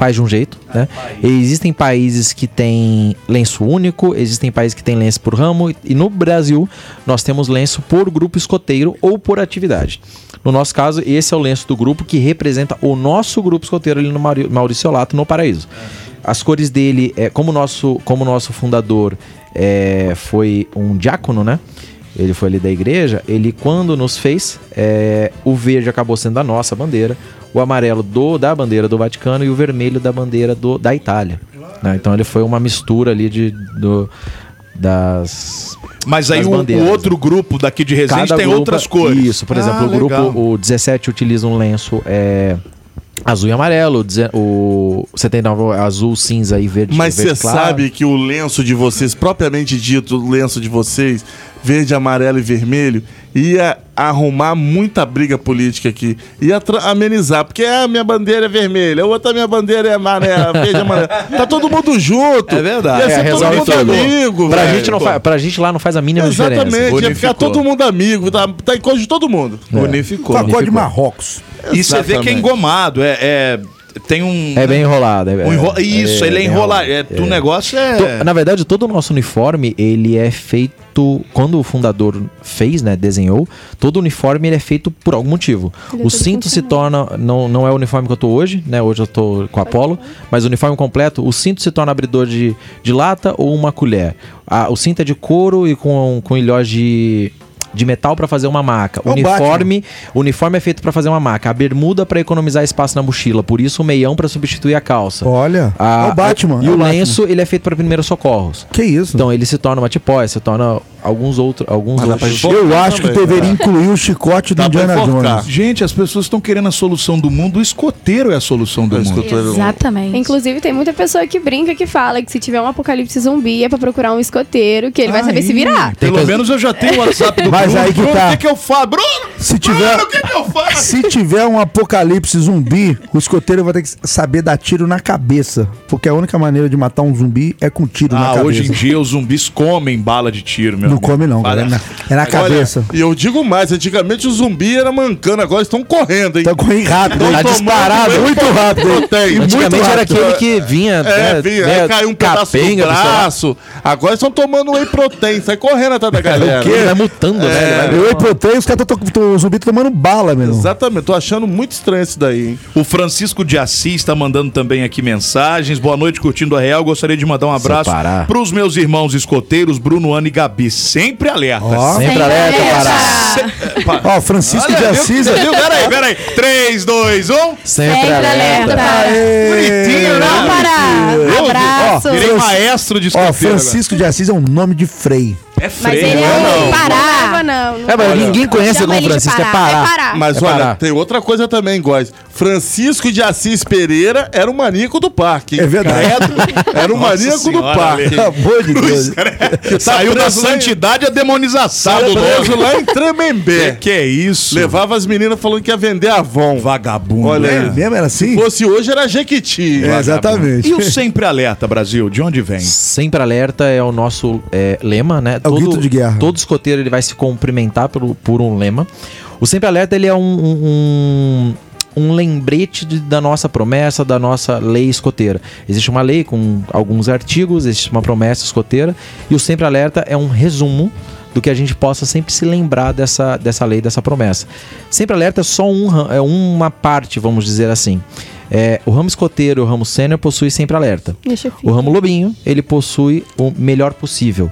faz de um jeito, né? Existem países que têm lenço único, existem países que têm lenço por ramo, e no Brasil nós temos lenço por grupo escoteiro ou por atividade. No nosso caso, esse é o lenço do grupo que representa o nosso grupo escoteiro ali no Maurício Olato, no Paraíso. As cores dele, é, como o nosso, como nosso fundador é, foi um diácono, né? Ele foi ali da igreja. Ele, quando nos fez, é, o verde acabou sendo a nossa bandeira, o amarelo do da bandeira do Vaticano e o vermelho da bandeira do, da Itália. né? Então ele foi uma mistura ali de, do, das. Mas aí das o, bandeiras. o outro grupo daqui de Resende tem grupo- outras cores. Isso, por Ah, exemplo, o legal. grupo o 17 utiliza um lenço é, azul e amarelo, o 79 é azul, cinza e verde. Mas você claro. sabe que o lenço de vocês, propriamente dito, o lenço de vocês, verde, amarelo e vermelho, ia arrumar muita briga política aqui. Ia tra- amenizar, porque a minha bandeira é vermelha, a outra minha bandeira é amarela, verde e amarela. Tá todo mundo junto. É verdade. Ia É, ser todo resolve mundo tudo. amigo, Pra velho. gente, não pra gente lá não faz a mínima diferença. Exatamente, ia ficar Unificou. todo mundo amigo, tá, tá em coisa de todo mundo. Unificou. Pacote de Marrocos. E você vê que é Exatamente. engomado. É, é- tem um. É bem enrolado. É, um enro- Isso, ele é enrolado. É, O negócio é. Na verdade, todo o nosso uniforme, ele é feito... Quando o fundador fez, né, desenhou, todo o uniforme ele é feito por algum motivo. Ele é o cinto se torna... Não, não é o uniforme que eu tô hoje, né? Hoje eu tô com a Apollo. Mas o uniforme completo, o cinto se torna abridor de, de lata ou uma colher. A- o cinto é de couro e com, com ilhós de... De metal para fazer uma maca. O É o uniforme, o uniforme é feito para fazer uma maca. A bermuda para economizar espaço na mochila. Por isso o meião para substituir a calça. Olha, A- é o Batman. E é o Batman. lenço, ele é feito para primeiros socorros. Que isso? Então ele se torna uma tipóia, se torna alguns outros, alguns Mas outros. eu acho que também, deveria incluir o chicote do Dá Indiana. Jones. Gente, as pessoas estão querendo a solução do mundo. O escoteiro é a solução do O mundo. escoteiro- Exatamente. Inclusive, tem muita pessoa que brinca que fala que se tiver um apocalipse zumbi é pra procurar um escoteiro, que ele vai saber se virar. Pelo menos eu já tenho o WhatsApp do Mas Bruno. aí que Bruno, tá. O que, que eu faço? Bruno! Se tiver, Bruno, o que, que eu faço? se tiver um apocalipse zumbi, o escoteiro vai ter que saber dar tiro na cabeça. Porque a única maneira de matar um zumbi é com tiro na Ah, cabeça. hoje em dia os zumbis comem bala de tiro, meu Não come não, cara. É na, é na cabeça. E eu digo mais, antigamente o zumbi era mancando, agora estão correndo, hein? Tá correndo rápido, tá disparado, whey muito rápido. hein? protein. E muito Antigamente era rápido. aquele que vinha. É, né, vinha, né, caiu um pedaço do capenga, lá. braço. Agora estão tomando whey protein, sai correndo atrás da galera. Ele vai mutando, né? Vai- Eu e protein, os caras estão. O zumbi tomando bala, meu irmão. Exatamente, tô achando muito estranho isso daí, hein? O Francisco de Assis está mandando também aqui mensagens. Boa noite, curtindo a Real. Gostaria de mandar um abraço para os meus irmãos escoteiros, Bruno, Ana e Gabi. Sempre alerta. Ó. Sempre Sempre alerta, alerta. Pará. Ó, Francisco Olha, de viu? Assis. Viu? Peraí, peraí. 3, 2, 1. Sempre Sempre alerta. alerta. Bonitinho, né? Vamos parar. Abraço. Virei maestro de Ó, escoteiro. Francisco de Assis é um nome de Frei. É Mas freio. ele não é é, não. um parar. Não, não, não. É, mas Olha, ninguém conhece ele de Francisco, é parar. parar. É parar. Mas É olha, parar. tem outra coisa também, Góis. Francisco de Assis Pereira era o maníaco do parque. hein? É verdade. Credo. Era o Nossa maníaco do senhora, parque. Ale. hein? Pelo amor de Deus. Saiu da santidade a demonização Tá do preso lá em Tremembé. Que, que é isso? Levava as meninas falando que ia vender Avon. Vagabundo. Olha É aí. mesmo? Era assim? Se fosse hoje, era Jequiti. É, exatamente. E o Sempre Alerta, Brasil? De onde vem? Sempre alerta é o nosso é, lema, né? O grito de guerra. Todo escoteiro ele vai se cumprimentar por, por um lema. O sempre alerta ele é um, um, um lembrete de- da nossa promessa, da nossa lei escoteira. Existe uma lei com alguns artigos, existe uma promessa escoteira e o sempre alerta é um resumo do que a gente possa sempre se lembrar dessa, dessa lei, dessa promessa. Sempre alerta é só um, é uma parte, vamos dizer assim. É, o ramo escoteiro e o ramo sênior possui sempre alerta. O ramo lobinho, ele possui o melhor possível.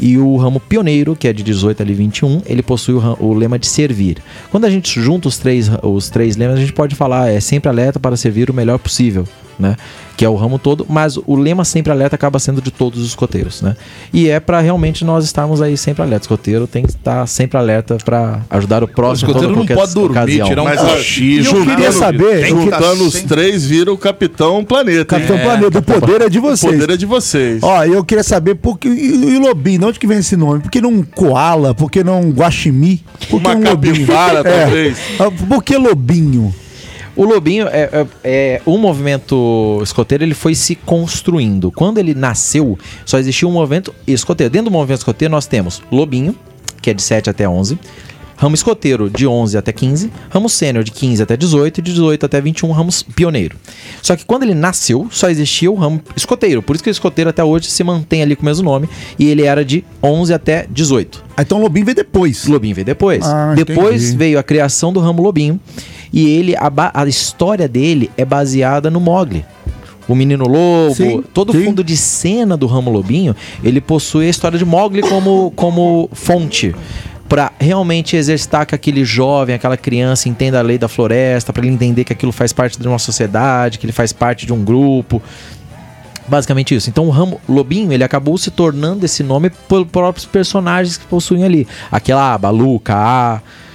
E o ramo pioneiro, que é de 18 ali 21, ele possui o, o lema de servir. Quando a gente junta os três, os três lemas, a gente pode falar é sempre alerta para servir o melhor possível, né? Que é o ramo todo, mas o lema sempre alerta acaba sendo de todos os escoteiros, né? E é para realmente nós estarmos aí sempre alerta. O escoteiro tem que estar sempre alerta para ajudar o O próximo em escoteiro toda não pode dormir, ocasião. tirar um Mas, cochilo. eu queria saber- Tem que tá Juntando os três, vira o Capitão Planeta. Capitão hein? Planeta, o poder é de O vocês. poder é de vocês. Ó, eu queria saber por que. E, Lobinho, de onde que vem esse nome? Por que não Koala? Por que não Guaximi? Por que Uma um capivara, talvez. Ah, Por que Lobinho? O Lobinho, é, é, é- o movimento escoteiro, ele foi se construindo. Quando ele nasceu, só existia um movimento escoteiro. Dentro do movimento escoteiro, nós temos Lobinho, que é de 7 até 11. Ramo escoteiro, de 11 até 15. Ramo sênior, de 15 até 18. E de 18 até 21, ramo pioneiro. Só que quando ele nasceu, só existia o ramo escoteiro. Por isso que o escoteiro até hoje se mantém ali com o mesmo nome. E ele era de 11 até 18. Ah, então Lobinho veio depois. Lobinho veio depois. Ah, depois entendi. veio a criação do ramo Lobinho. E ele, a, a história dele é baseada no Mogli. O Menino Lobo, Sim, todo o fundo de cena do ramo Lobinho, ele possui a história de Mogli como, como fonte. Pra realmente exercitar que aquele jovem, aquela criança entenda a lei da floresta, para ele entender que aquilo faz parte de uma sociedade, que ele faz parte de um grupo. Basicamente isso. Então o ramo Lobinho, ele acabou se tornando esse nome por próprios personagens que possuem ali. Aquela Balu, Kaa. Então,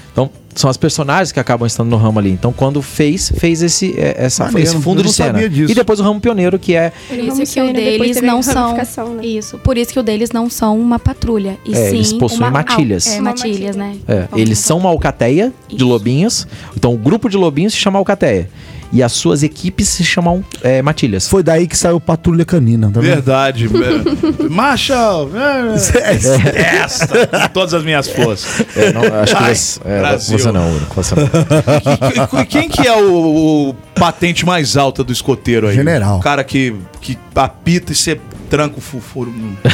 são as personagens que acabam estando no ramo ali. Então, quando fez, fez esse, é, essa, Maneiro, esse fundo eu de cena. sabia disso. E depois o ramo pioneiro, que é. Por isso Vamos que o deles não são. né? Isso. Por isso que o deles não são uma patrulha. E É, sim eles possuem uma, matilhas. É, matilhas, né? é, eles são uma alcateia de Isso. lobinhos. Então, o grupo de lobinhos se chama alcateia. E as suas equipes se chamam é, matilhas. Foi daí que saiu Patrulha Canina, tá? Verdade. é. Marshall, é, esta, com todas as minhas forças. É, não, acho que você, é, Brasil. você não, você não. E- e- Quem que é o, o patente mais alta do escoteiro aí? General. O cara que, que apita e você tranca o fufuro.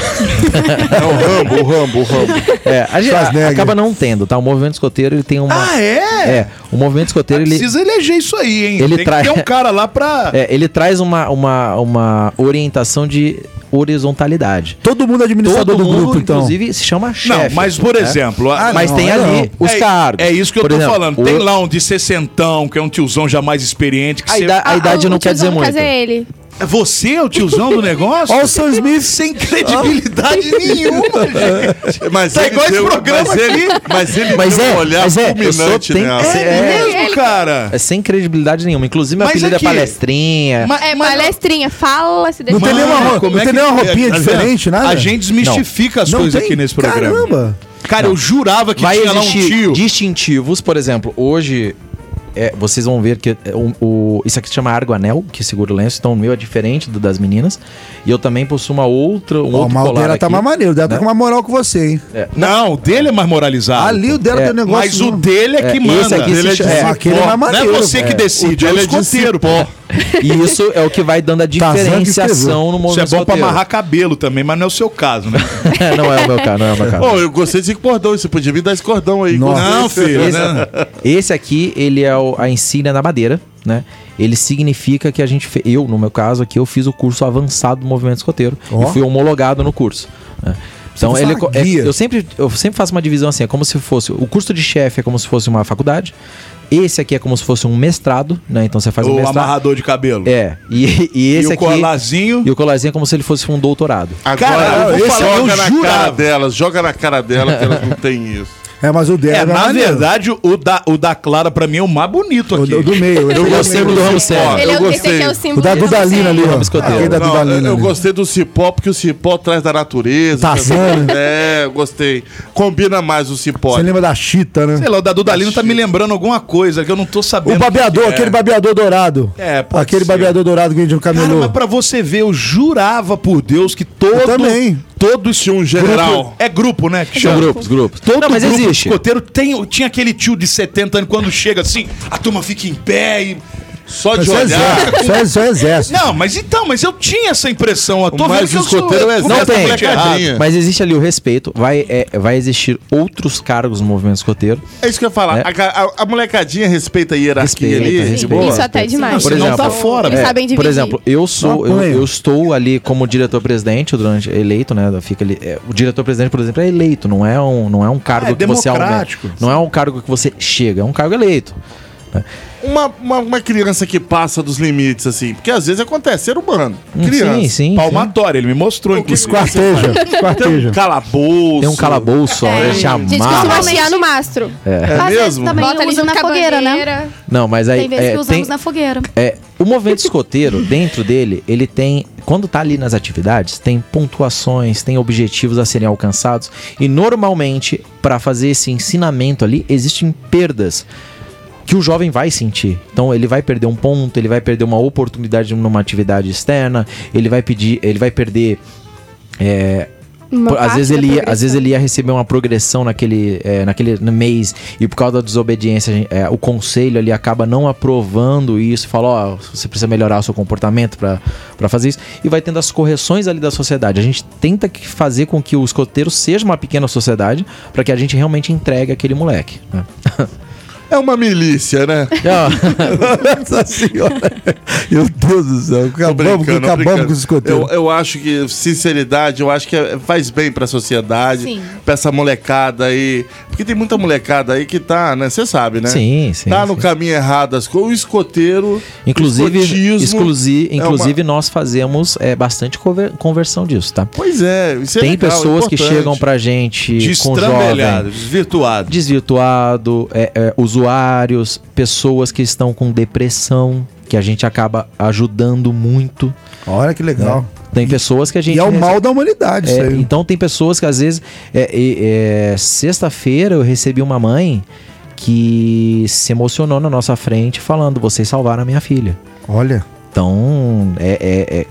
É o Rambo, o Rambo, o Rambo. É, a gente acaba não tendo, tá? O movimento escoteiro ele tem uma. Ah, é? É, o movimento escoteiro ele, Precisa eleger isso aí, hein? Ele Tem traz- que ter um cara lá pra... é, ele traz uma, uma, uma orientação de horizontalidade. Todo mundo é administrador Todo do mundo, grupo, então. inclusive, se chama Não, chefe. mas por né? exemplo... a- Ah, Mas não, tem aí ali não. os é, cargos. É isso que eu Por tô exemplo, falando. o- Tem lá um de sessentão, que é um tiozão já mais experiente. Que A, você- ida- a Ah, idade o não quer dizer do muito. caso é ele. É você o tiozão do negócio? Ó o Sam Smith. Sem credibilidade nenhuma, gente. Mas Tá ele igual esse deu- programa mas ele, mas ele Mas deu é, um olhar mas é, fulminante tem- nela. é- É mesmo, cara? É sem credibilidade nenhuma. Inclusive, meu apelido aqui- é palestrinha. Mas- É, mas- palestrinha, fala se Não deixa. tem nenhuma como não é tem que- nenhuma roupinha tá vendo? diferente, nada? A gente desmistifica as Não coisas tem? aqui nesse programa. Caramba. Cara, eu jurava que Vai tinha lá um tio. distintivos, por exemplo, hoje é, vocês vão ver que é, o, o- isso aqui se chama argoanel, que segura o lenço, então o meu é diferente do das meninas. E eu também possuo uma outra, um Ó, outro o colar dela tá mais maneiro. O dela tá né? com uma moral com você, hein? É, Não, o dele é mais moralizado. Ali o dela É, tem um negócio. Mas o não. dele é que É, manda. esse aqui Dele se é de chama- é, cipó. aquele é mais Não é maneiro. você que É, decide, o é o é de escoteiro, pô. E isso é o que vai dando a que diferenciação no Isso é movimento bom pra escoteiro. amarrar cabelo também, mas não é o seu caso, né? não é o meu caso, não é o meu caso. Pô, eu gostei desse cordão. Você podia me dar esse cordão aí. Nossa. Não, filho. Esse, né? esse aqui, ele é o- a insígnia da madeira, né? Ele significa que a gente, fe- eu, no meu caso aqui, eu fiz o curso avançado do movimento escoteiro Ó. e fui homologado no curso. né? Então ele é- eu sempre eu sempre faço uma divisão assim, é como se fosse o curso de chefe é como se fosse uma faculdade. Esse aqui é como se fosse um mestrado, né? Então você faz um O mestrado. amarrador de cabelo. É, e, e E esse o aqui colarzinho. e o colarzinho é como se ele fosse um doutorado. Agora, Cara, eu vou joga falar, eu na cara jurava. delas, joga na cara dela que elas não têm isso. É, mas o dela É, é, na maneiro. verdade, o da, o da Clara, pra mim, é o mais bonito aqui. do, o do meio. Ele Eu é gostei meio- do ramo sério. Ele é, eu o- esse aqui é o gostei. símbolo O da do Dudalina ali, ó. Aquele da Dudalina eu, gostei do cipó, porque o cipó traz da natureza. Tarzan. É, eu gostei. Combina mais o cipó. Você lembra da Chita, né? Sei lá, o da Dudalino tá me lembrando alguma coisa que eu não tô sabendo. O babeador, que que é. aquele babeador dourado. É, pode Aquele babeador dourado que a gente Cara, camelou. mas pra você ver, eu jurava por Deus que todo. Eu também. Todo tinha um general. É grupo, né? Que chama. grupos, grupos. Todo não, mas grupo existe. escoteiro tem, tinha aquele tio de 70 anos quando chega assim, a turma fica em pé e. Só de é olhar. exército. Isso é- é exército. Não, mas então, mas eu tinha essa impressão. Eu tô Mas vendo que o eu sou- escoteiro é Não exército tem, errado. mas existe ali o respeito. Vai, é, vai existir outros cargos no movimento escoteiro. É isso que eu ia falar. É. A, a- a molecadinha respeita a hierarquia Respeita, ali. respeita. boa. Isso até é demais. Por exemplo, tá fora, Eles velho. sabem dividir. Por exemplo, eu sou, Não, eu, eu estou ali como diretor-presidente durante eleito, né? Fica ali, é, o diretor-presidente, por exemplo, é eleito, não é um, não é um cargo Ah, é que você aumenta. democrático. Não é um cargo que você chega, é um cargo eleito. Uma, uma, uma criança que passa dos limites, assim. Porque às vezes acontece, ser humano. Hum, Criança. Sim, sim. sim. Palmatória, ele me mostrou, inclusive. Esquarteja. Tem Esquarteja. um calabouço. Tem um calabouço, ele te A gente costuma chiar no mastro. É vezes mesmo? também Bota junto na fogueira, né? Não, mas aí Tem vezes é, que usamos tem, na fogueira. É, o movimento escoteiro, dentro dele, ele tem. Quando tá ali nas atividades, tem pontuações, tem objetivos a serem alcançados. E normalmente, para fazer esse ensinamento ali, existem perdas que o jovem vai sentir. Então ele vai perder um ponto, ele vai perder uma oportunidade numa atividade externa, ele vai pedir, ele vai perder. é, por- às vezes, ele ia, às vezes ele ia receber uma progressão naquele, é, naquele mês e por causa da desobediência, gente- é, o conselho ali acaba não aprovando isso, fala, ó, você precisa melhorar o seu comportamento pra pra fazer isso e vai tendo as correções ali da sociedade. A gente tenta que fazer com que o escoteiro seja uma pequena sociedade para que a gente realmente entregue aquele moleque. né? É uma milícia, né? Nossa senhora. Meu Deus do céu. Acabamos, acabamos com os escoteiros. Eu, eu acho que, sinceridade, eu acho que é- faz bem pra sociedade, Sim. pra essa molecada aí. Porque tem muita molecada aí que tá, né? Você sabe, né? Sim, sim. Tá no sim. caminho errado as coisas. O escoteiro. Inclusive, o escotismo exclusi- é uma- inclusive nós fazemos é, bastante conver- conversão disso, tá? Pois é, isso é Tem legal, pessoas que chegam pra gente com jovem desvirtuado. desvirtuado, é, é, usuários, pessoas que estão com depressão, que a gente acaba ajudando muito. Olha que legal. Tem pessoas que a gente E é o mal da humanidade, É, isso aí. então tem pessoas que às vezes. é, é, é, Sexta-feira eu recebi uma mãe que se emocionou na nossa frente falando: vocês salvaram a minha filha. Olha. Então é, é, é,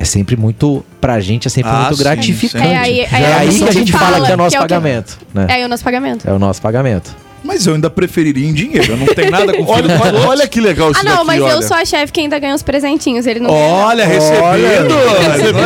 é sempre muito. Pra gente é sempre Ah, muito sim, gratificante. sim. É aí- é aí aí que a gente fala fala que é o nosso que é o que- pagamento. né? É aí o nosso pagamento. É o nosso pagamento. Mas eu ainda preferiria em dinheiro. Eu não tenho nada com filho Olha, olha, olha que legal isso Ah, não, daqui, mas olha. eu sou a chefe que ainda ganha os presentinhos. Ele não. Olha, recebido!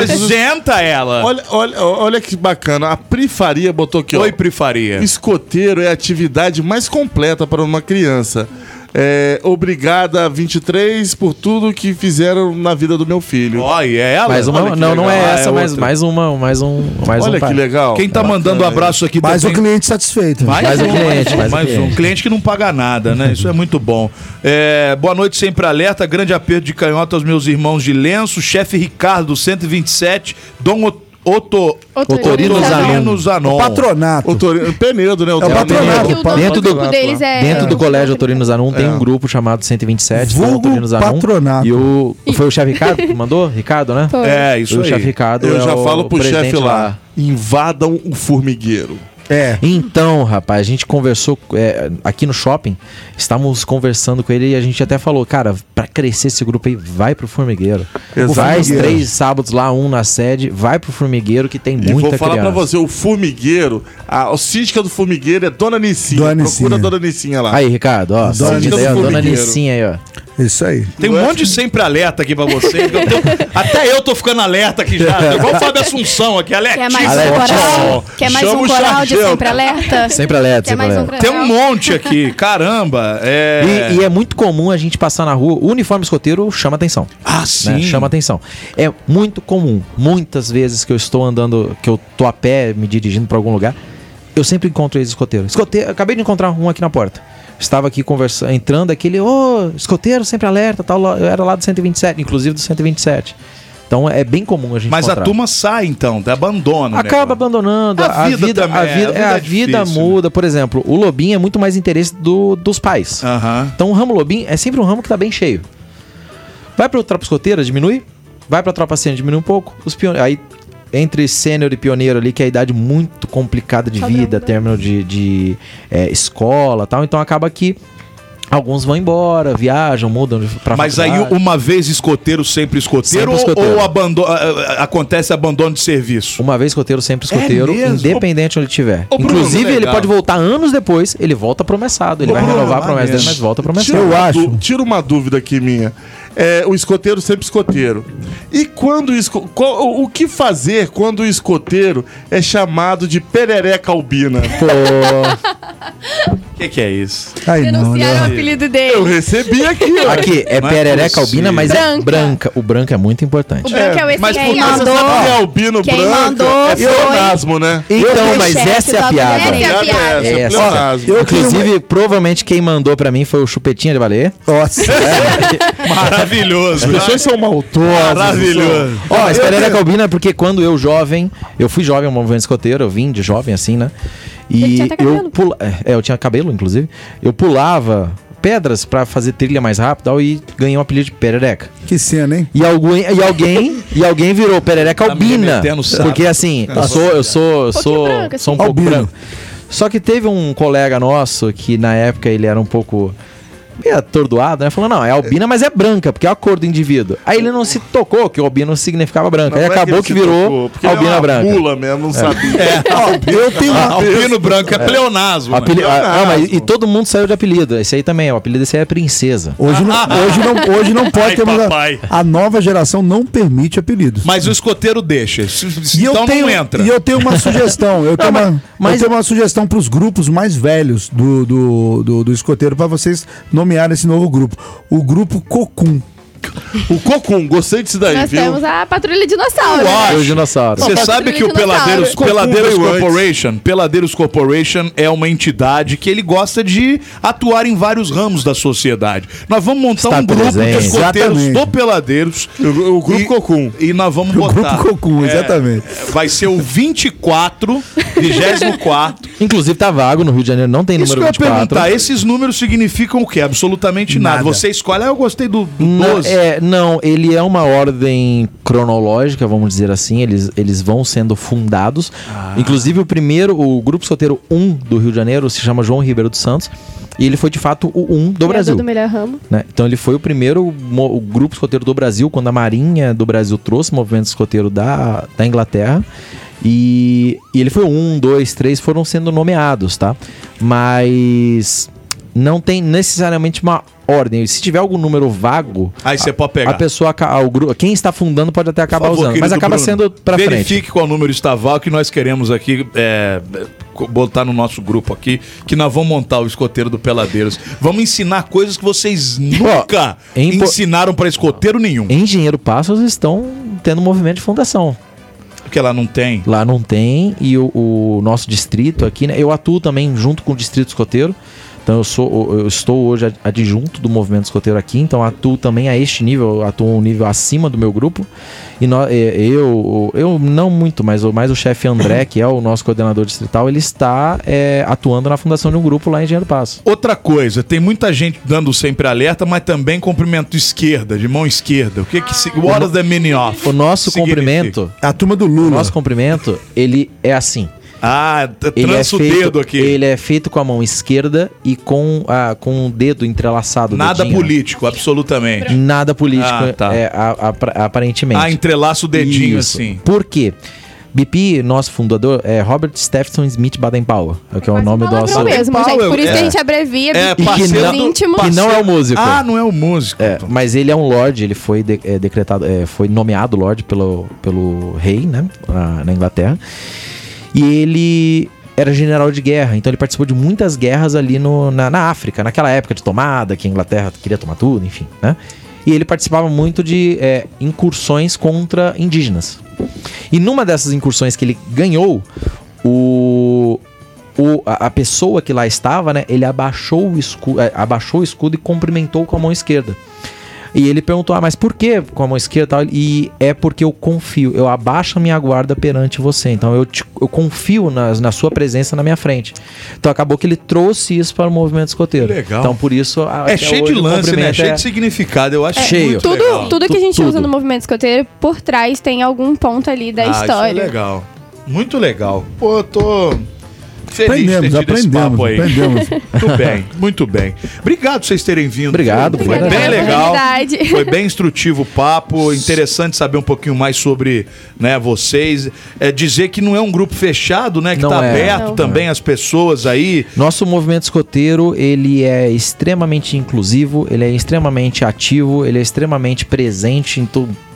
Recebido. Ela! Olha, olha, olha que bacana. A Prifaria botou aqui, ó. Oi, Prifaria. Escoteiro é a atividade mais completa para uma criança. É, obrigada 23 por tudo que fizeram na vida do meu filho. Olha, é ela? Mais uma, olha que não, não é legal. Ah, essa, é mas outra. mais uma, mais um, mais Olha um. que legal. Quem tá Bacana, mandando um abraço aqui Mais um cliente satisfeito. Mais um cliente, mais um mais um cliente. cliente que não paga nada, né? Isso é muito bom. É, boa noite, sempre alerta. Grande aperto de canhota aos meus irmãos de lenço. Chefe Ricardo, 127. Dom Ot- Otto, Otorino Otorino Zanon. O patronato. O Penedo, né? O É o Penedo. patronato. O Dentro do- grupo deles é... Dentro do colégio Autorino Zanon tem É. um grupo chamado 127, tem o Vulgo Zanon. Patronato. E o. Foi o chefe Ricardo que mandou? Ricardo, né? Foi. É, isso o aí. chefe Ricardo. Eu é já o falo pro chefe lá. Invadam o formigueiro. É. Então, rapaz, a gente conversou é, aqui no shopping, estávamos conversando com ele e a gente até falou, cara, pra crescer esse grupo aí, vai pro formigueiro. Exato. Faz três sábados lá, um na sede, vai pro formigueiro que tem E muita vou falar criança. pra você, o formigueiro, a, a síndica do formigueiro é Dona Nicinha. Dona Procura Nicinha. a Dona Nicinha lá. Aí, Ricardo, ó, Dona síndica Nicinha aí, ó, do dona. Nicinha aí, ó. Isso aí. Tem um monte de sempre alerta aqui pra você. que eu tô- até eu tô ficando alerta aqui já. Igual o Fábio Assunção aqui, alerta. Quer mais Alex, um coral? Quer mais um coral de sempre alerta? Sempre alerta, sempre mais um alerta. Tem um monte aqui, caramba. É... E, e é muito comum a gente passar na rua, o uniforme escoteiro chama atenção. Ah, né? sim. Chama atenção. É muito comum. Muitas vezes que eu estou andando, que eu tô a pé me dirigindo para algum lugar, eu sempre encontro esse escoteiro. Escoteiro, acabei de encontrar um aqui na porta. Estava aqui conversando, entrando aquele, ô, escoteiro sempre alerta, tal, eu era lá do 127, inclusive do 127. Então é bem comum a gente Mas a encontrar. turma sai então, abandona. Acaba abandonando, A a, vida vida, também, a vida, a vida é, a é vida difícil, muda. Por exemplo, o Lobinho é muito mais interesse do- dos pais. Então o ramo Lobinho é sempre um ramo que tá bem cheio. Vai pra tropa escoteira, diminui. Vai pra tropa sênior, diminui um pouco. Os pione- Aí, entre sênior e pioneiro ali, que é a idade muito complicada de Padrão, vida, né? término de, de é, escola tal. Então acaba que alguns vão embora, viajam, mudam pra Mas aí, uma vez escoteiro, sempre escoteiro, Sempre escoteiro. ou, acontece abandono de serviço? Uma vez escoteiro, sempre escoteiro, É independente onde ele estiver. Ô, Bruno, Inclusive, ele legal. pode voltar anos depois, ele volta promessado. Ele Ô, vai Bruno, renovar a promessa dele, mas volta promessado. Eu uma acho. tira uma dúvida aqui minha. É, o escoteiro sempre escoteiro. E quando o, esco- qual- o- que fazer quando o escoteiro é chamado de perereca albina? Pô, que, que é isso? Não, Denunciaram o né? apelido dele. Eu recebi aqui, ó. aqui, é Não é perereca albina, mas é Branca. branca. O branco é muito importante. O branco é, o esse Mas que porque aí você mandou- que é albino Quem branca mandou é pleonasmo, né? Então, Eu mas fui essa é a da piada. Essa é a Piada é essa, Essa. Eu Inclusive, provavelmente quem mandou pra mim foi o Chupetinha de Valer. Nossa. Maravilhoso. As pessoas são maltosas. Maravilhoso. Ó, mas perereca albina é porque quando eu jovem, eu fui jovem no movimento escoteiro, eu vim de jovem assim, né? E eu pula... é, eu tinha cabelo, inclusive. Eu pulava pedras pra fazer trilha mais rápido e ganhei um apelido de perereca. Que cena, hein? E alguém, e alguém, e alguém virou perereca Tá albina. porque assim, eu sou, eu sou, eu sou, branco, assim. sou um pouco Albino. branco. Só que teve um colega nosso que na época ele era um pouco meio atordoado, né? Falou, não, é albina, mas é branca, porque é a cor do indivíduo. Aí ele não se tocou que o albino significava branca. Não Aí é acabou ele que se virou tocou, porque ele albina é uma branca. Mula mesmo, não sabia. Eu tenho. Albino branco é pleonasmo. né? Apeli- Leonardo. ah, mas, e todo mundo saiu de apelido. Esse aí também, o apelido desse aí é Princesa. Hoje não, hoje não, hoje não pode Ai, ter. A, a nova geração não permite apelidos. Mas o escoteiro deixa. se- eu Então tenho, não entra. E eu tenho uma sugestão. Eu tenho, uma, mas- eu tenho uma sugestão para os grupos mais velhos do, do, do, do escoteiro para vocês nomearem esse novo grupo. O grupo Cocum. O Cocum, gostei disso daí, Nós viu? temos a patrulha dinossauro. Eu né? acho. Os dinossauros. Você sabe que o dinossauro. Peladeiros, Cocum Peladeiros veio antes. Corporation, Peladeiros Corporation é uma entidade que ele gosta de atuar em vários ramos da sociedade. Nós vamos montar Está um grupo presente. de escoteiros Exatamente. do Peladeiros. O, o grupo E- Cocum. E nós vamos O botar. grupo Cocum, é, exatamente. vai ser o 24, 24. Inclusive tá vago no Rio de Janeiro, não tem Isso que eu número ia 24. perguntar, esses números significam o quê? Absolutamente nada. Nada. Você escolhe, ah, eu gostei do, do Não, 12. É, não, ele é uma ordem cronológica, vamos dizer assim. Eles, eles vão sendo fundados. Ah. Inclusive, o primeiro, o Grupo Soteiro 1 do Rio de Janeiro, se chama João Ribeiro dos Santos. E ele foi de fato o 1 do Criador Brasil. do melhor ramo. né? Então ele foi o primeiro o grupo escoteiro do Brasil, quando a Marinha do Brasil trouxe o movimento escoteiro da, da Inglaterra. E, e ele foi o um, dois, três, foram sendo nomeados, tá? Mas não tem necessariamente uma ordem. Se tiver algum número vago, Aí você pode pegar. a pessoa, aca- o grupo, quem está fundando pode até acabar favor, usando, mas acaba Bruno, sendo Verifique frente. qual número está vago que nós queremos aqui é, botar no nosso grupo aqui, que nós vamos montar o escoteiro do Peladeiros. Vamos ensinar coisas que vocês nunca em ensinaram para escoteiro nenhum. Engenheiro Passos estão tendo um movimento de fundação. Porque lá não tem. Lá não tem, e o, o nosso distrito aqui, né? Eu atuo também junto com o distrito escoteiro. Então eu sou, eu estou hoje ad- adjunto do movimento escoteiro aqui, então atuo também a este nível, atuo um nível acima do meu grupo. E eu, eu não muito, mas o mais o chefe André, que é o nosso coordenador distrital, ele está eh, atuando na fundação de um grupo lá em Engenheiro Passo. Outra coisa, tem muita gente dando sempre alerta, mas também cumprimento esquerda, de mão esquerda. O que que se, what does the meaning of? O nosso Significa? cumprimento, A turma do o Lula. nosso cumprimento, ele é assim. Ah, Ele é, trança o feito, dedo aqui. ele é feito com a mão esquerda e com, a, com o dedo entrelaçado. Nada dedinho. político, absolutamente. Nada político, Ah, tá. é, a- a- aparentemente. Ah, entrelaça o dedinho Isso. assim. Por quê? BP, nosso fundador, é Robert Stephenson Smith Baden-Powell, é que é o nome do nosso... mesmo, Powell, gente. Por isso que é. a gente abrevia. É, E que parceiro não, do- íntimo. que não é o músico. Ah, não é o músico. É, mas ele é um lord, ele foi de- é, decretado, é, foi nomeado lord pelo, pelo rei, né, na, na Inglaterra. E ele era general de guerra, então ele participou de muitas guerras ali no, na, na África, naquela época de tomada, que a Inglaterra queria tomar tudo, enfim, né? E ele participava muito de é, incursões contra indígenas. E numa dessas incursões que ele ganhou, o, o- a, a pessoa que lá estava, né, ele abaixou o, escudo, abaixou o escudo e cumprimentou com a mão esquerda. E ele perguntou, ah, mas por que com a mão esquerda e tal? E é porque eu confio, eu abaixo a minha guarda perante você. Então eu, te- eu confio nas- na sua presença na minha frente. Então acabou que ele trouxe isso para o movimento escoteiro. Que legal. Então por isso. É cheio de hoje o lance, né? cumprimento Cheio é- de significado. Eu acho Cheio. muito Tudo, legal. tudo que a gente Tudo. usa no movimento escoteiro, por trás tem algum ponto ali da Ah, Isso é história. legal. Muito legal. Pô, eu tô de Aprendemos, ter tido esse aprendemos, papo aí. aprendemos. Muito bem, muito bem. Obrigado por vocês terem vindo. Obrigado, Foi obrigado. bem legal. Foi bem instrutivo o papo. Interessante saber um pouquinho mais sobre né, vocês. É, dizer que não é um grupo fechado, né? Que Não está é. aberto Não. também às pessoas aí. Nosso movimento escoteiro, ele é extremamente inclusivo, ele é extremamente ativo, ele é extremamente presente em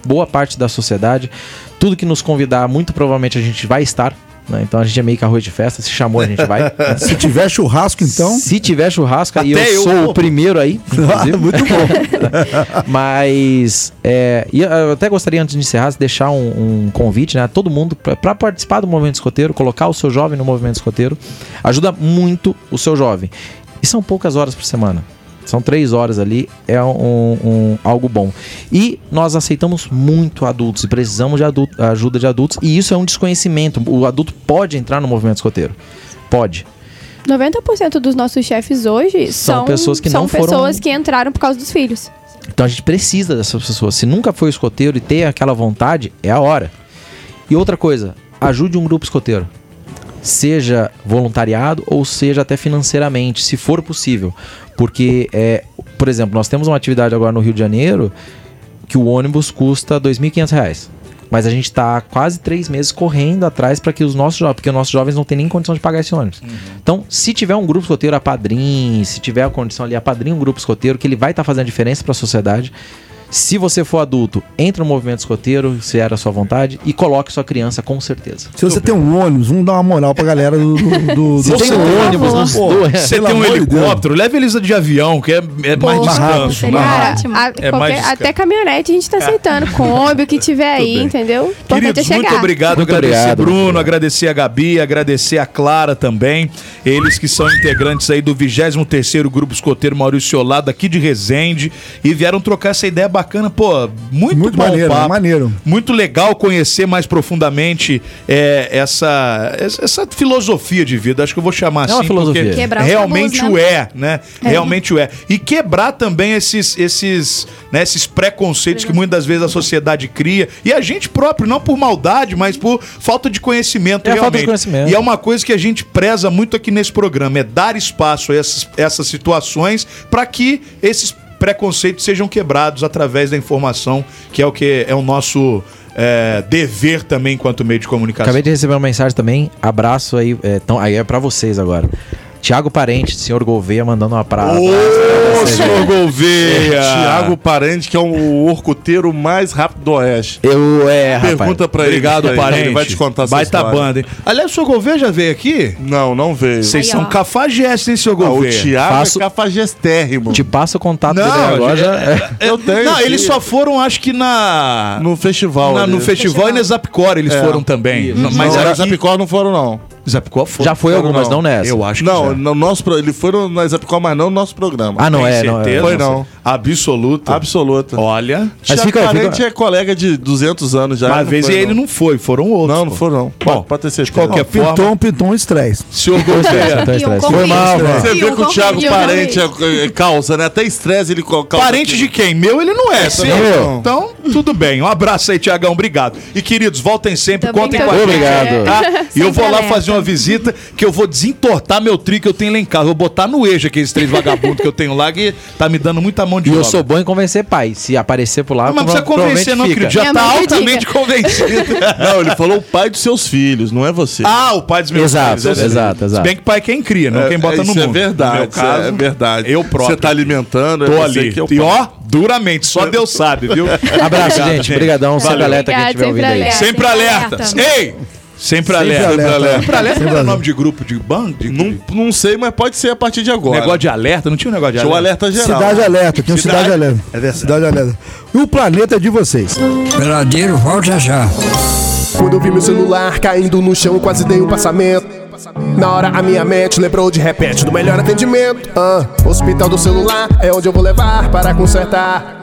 boa parte da sociedade. Tudo que nos convidar, muito provavelmente a gente vai estar. Né? Então a gente é meio que arroz de festa, se chamou a gente vai. Se tiver churrasco, então. Se tiver churrasco, aí eu, eu sou vou. o primeiro aí. inclusive. Muito bom. Mas é, e eu até gostaria, antes de encerrar, de deixar um, um convite né, a todo mundo para participar do movimento escoteiro, colocar o seu jovem no movimento escoteiro. Ajuda muito o seu jovem. E são poucas horas por semana. São três horas ali, é um, um- algo bom. E nós aceitamos muito adultos e precisamos de adulto- ajuda de adultos. E isso é um desconhecimento. O adulto pode entrar no movimento escoteiro. Pode. 90% dos nossos chefes hoje São são, pessoas que são não foram- pessoas que entraram por causa dos filhos. Então a gente precisa dessas pessoas. Se nunca foi escoteiro e ter aquela vontade, é a hora. E outra coisa, ajude um grupo escoteiro. Seja voluntariado ou seja até financeiramente, se for possível. Porque, é, por exemplo, nós temos uma atividade agora no Rio de Janeiro que o ônibus custa 2.500 reais. Mas a gente está quase três meses correndo atrás para que os nossos jovens, porque os nossos jovens não têm nem condição de pagar esse ônibus. Então, se tiver um grupo escoteiro, a padrinho, se tiver a condição ali, a padrinho um grupo escoteiro, que ele vai estar fazendo diferença para a sociedade. Se você for adulto, entre no movimento escoteiro, se era a sua vontade, e coloque sua criança com certeza. Se você tem um ônibus, vamos dar uma moral pra galera do. do, do, do- Se tem um ônibus, Pô, dois. Você tem um helicóptero, leve eles de avião, que é, é mais mais rápido. descanso. Seria né? Cara, a- É qualquer- mais discreto. até caminhonete a gente tá aceitando. Kombi, o que tiver aí, entendeu? É Queridos, muito chegar. obrigado. Muito agradecer obrigado, Bruno, muito obrigado. agradecer a Gabi, agradecer a Clara também. Eles que são integrantes aí do 23º Grupo Escoteiro Maurício Olado aqui de Resende e vieram trocar essa ideia bacana. Pô, muito, Muito bom maneiro, papo. maneiro. Muito legal conhecer mais profundamente é, essa, essa filosofia de vida. Acho que eu vou chamar É uma assim, filosofia. porque Quebrar realmente tabus, o né? é, né? Realmente o é. E quebrar também esses, esses, né, esses preconceitos que muitas vezes a sociedade cria. E a gente próprio, não por maldade, mas por falta de conhecimento, É falta de conhecimento. E é uma coisa que a gente preza muito aqui nesse programa, é dar espaço a essas, essas situações para que esses preconceitos sejam quebrados através da informação, que é o que é o nosso é, dever também enquanto meio de comunicação. Acabei de receber uma mensagem também. Abraço aí. É, então, aí é pra vocês agora. Tiago Parente, senhor Gouveia, mandando uma pra. Ô, senhor Gouveia! Tiago Parente, que é o orcuteiro mais rápido do Oeste. Eu, é, rapaz. Pergunta pra ele. Obrigado, aí, parente. Ele vai te contar essa Baita história. banda, hein? Aliás, o senhor Gouveia já veio aqui? Não, não veio. Vocês são cafajestes, hein, senhor Ah, o Gouveia? Thiago Faço- é cafagestérrimo. Te passo o contato Não, dele agora. já- Já, Eu tenho. Não, aqui. eles só foram, acho que na... No festival. na- no festival e na Zapcore eles É. foram também. Mas Mas era aqui... Zapicó não foram, não. Zapcore foi. já foi algumas, não. não nessa. Eu acho que Não, já. no nosso, pro- ele foram na Zapicó, mas não no nosso programa. Ah, não Tem é, não é. certeza? Foi não. Absoluta. Absoluta. Olha. Mas Tiago fica- é colega de 200 anos já. Uma vez foi, ele não foi, foram outros. Não, não foram, não. Bom, Pode, pode ter certeza. qualquer Ó, pintou forma- um, pintou um estresse. E um estresse. convite. Foi mal, velho. Você E vê que o Thiago. Parente é, é causa, né? Até estresse ele causa. Parente de quem? Meu ele não é. Então, tudo bem. Um abraço aí, Tiagão. Obrigado. E, queridos, voltem sempre, contem com a gente. Obrigado. Tá? E eu vou lá alerta. Fazer uma visita que eu vou desentortar meu tri que eu tenho lá em casa. Vou botar no eixo aqueles três vagabundos que eu tenho lá que tá me dando muita mão de E eu obra. sou bom em convencer pai. Se aparecer por lá, Não, mas não precisa convencer, não, querido. Já Minha tá mãe que altamente convencido. Não, ele falou o pai dos seus filhos, não é você. ah, o pai dos meus Exato, filhos. eu sei. exato, exato. Se bem que pai é quem cria, não quem bota no isso mundo. é verdade. No meu isso caso, é verdade. eu próprio. Você tá alimentando, é Tô você ali. que é o E pai. ó, duramente, só Deus sabe, viu? Abraço, gente. Obrigadão. Sempre Valeu. alerta quem estiver ouvindo sempre aí. alerta. Sempre alerta. alerta. Ei! Sempre alerta. alerta. Sempre alerta. Sempre alerta Sempre era alerta. nome de grupo de bando? De, Não, não sei, mas pode ser a partir de agora. Negócio de alerta? Não tinha um negócio de Tinha o alerta? alerta geral. Cidade Alerta, um Cidade- Cidade Alerta. É verdade. Cidade Alerta. E o planeta é de vocês. Peladeiro, volta já. Quando eu vi meu celular caindo no chão, quase dei um passamento. Na hora a minha mente lembrou de repente do melhor atendimento. Ah, hospital do celular é onde eu vou levar para consertar.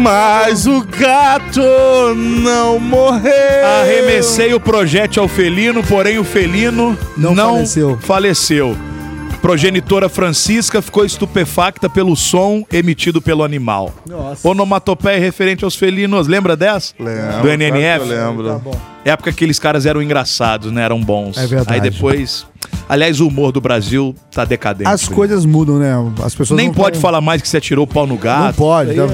Mas o gato não morreu. Arremessei o projétil ao felino, porém o felino Não não, faleceu. faleceu. Progenitora Francisca ficou estupefacta pelo som emitido pelo animal. Nossa. Onomatopeia referente aos felinos. Lembra dessa? Lembro, Do NNF? claro que eu lembro. Tá bom. Época que aqueles caras eram engraçados, né? Eram bons. É verdade. Aí depois. Aliás, o humor do Brasil tá decadente. As coisas mudam, né? As pessoas Nem não pode falar mais que você atirou o pau no gato. Não pode. É.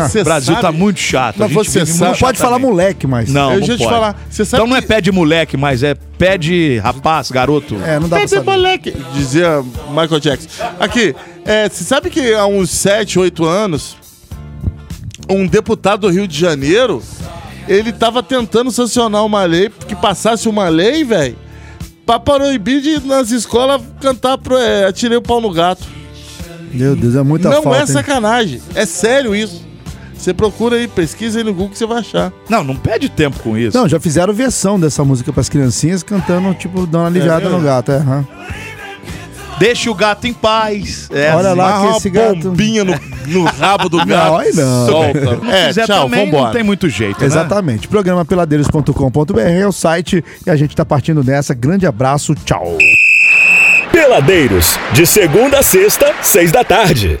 Você O Brasil sabe- tá muito chato. Mas a gente você sabe- Não pode falar moleque mais. Não, Eu não pode. falar, você sabe Então não é pé de moleque, mas é pé de rapaz, garoto. É, não dá pra Cadê saber. moleque? Dizia Michael Jackson. Aqui, é, você sabe que há uns 7, 8 anos, um deputado do Rio de Janeiro, ele tava tentando sancionar uma lei, que passasse uma lei, velho, pra proibir de nas escolas cantar pro, é, Atirei o pau no gato. Meu Deus, é muita não falta. é hein? sacanagem, é sério isso. Você procura aí, pesquisa aí no Google que você vai achar. Não, não perde tempo com isso. Não, já fizeram versão dessa música pras criancinhas cantando, tipo, dando uma aliviada mesmo? no gato. É, aham. Deixa o gato em paz. É Olha assim. lá. Que esse uma gato- bombinha no, no rabo do gato. aí não. Solta. Se É, quiser tchau, também, vambora. não tem muito jeito, né? Exatamente. Programa peladeiros.com.br é o site e a gente tá partindo nessa. Grande abraço, tchau. Peladeiros, de segunda a sexta, seis da tarde.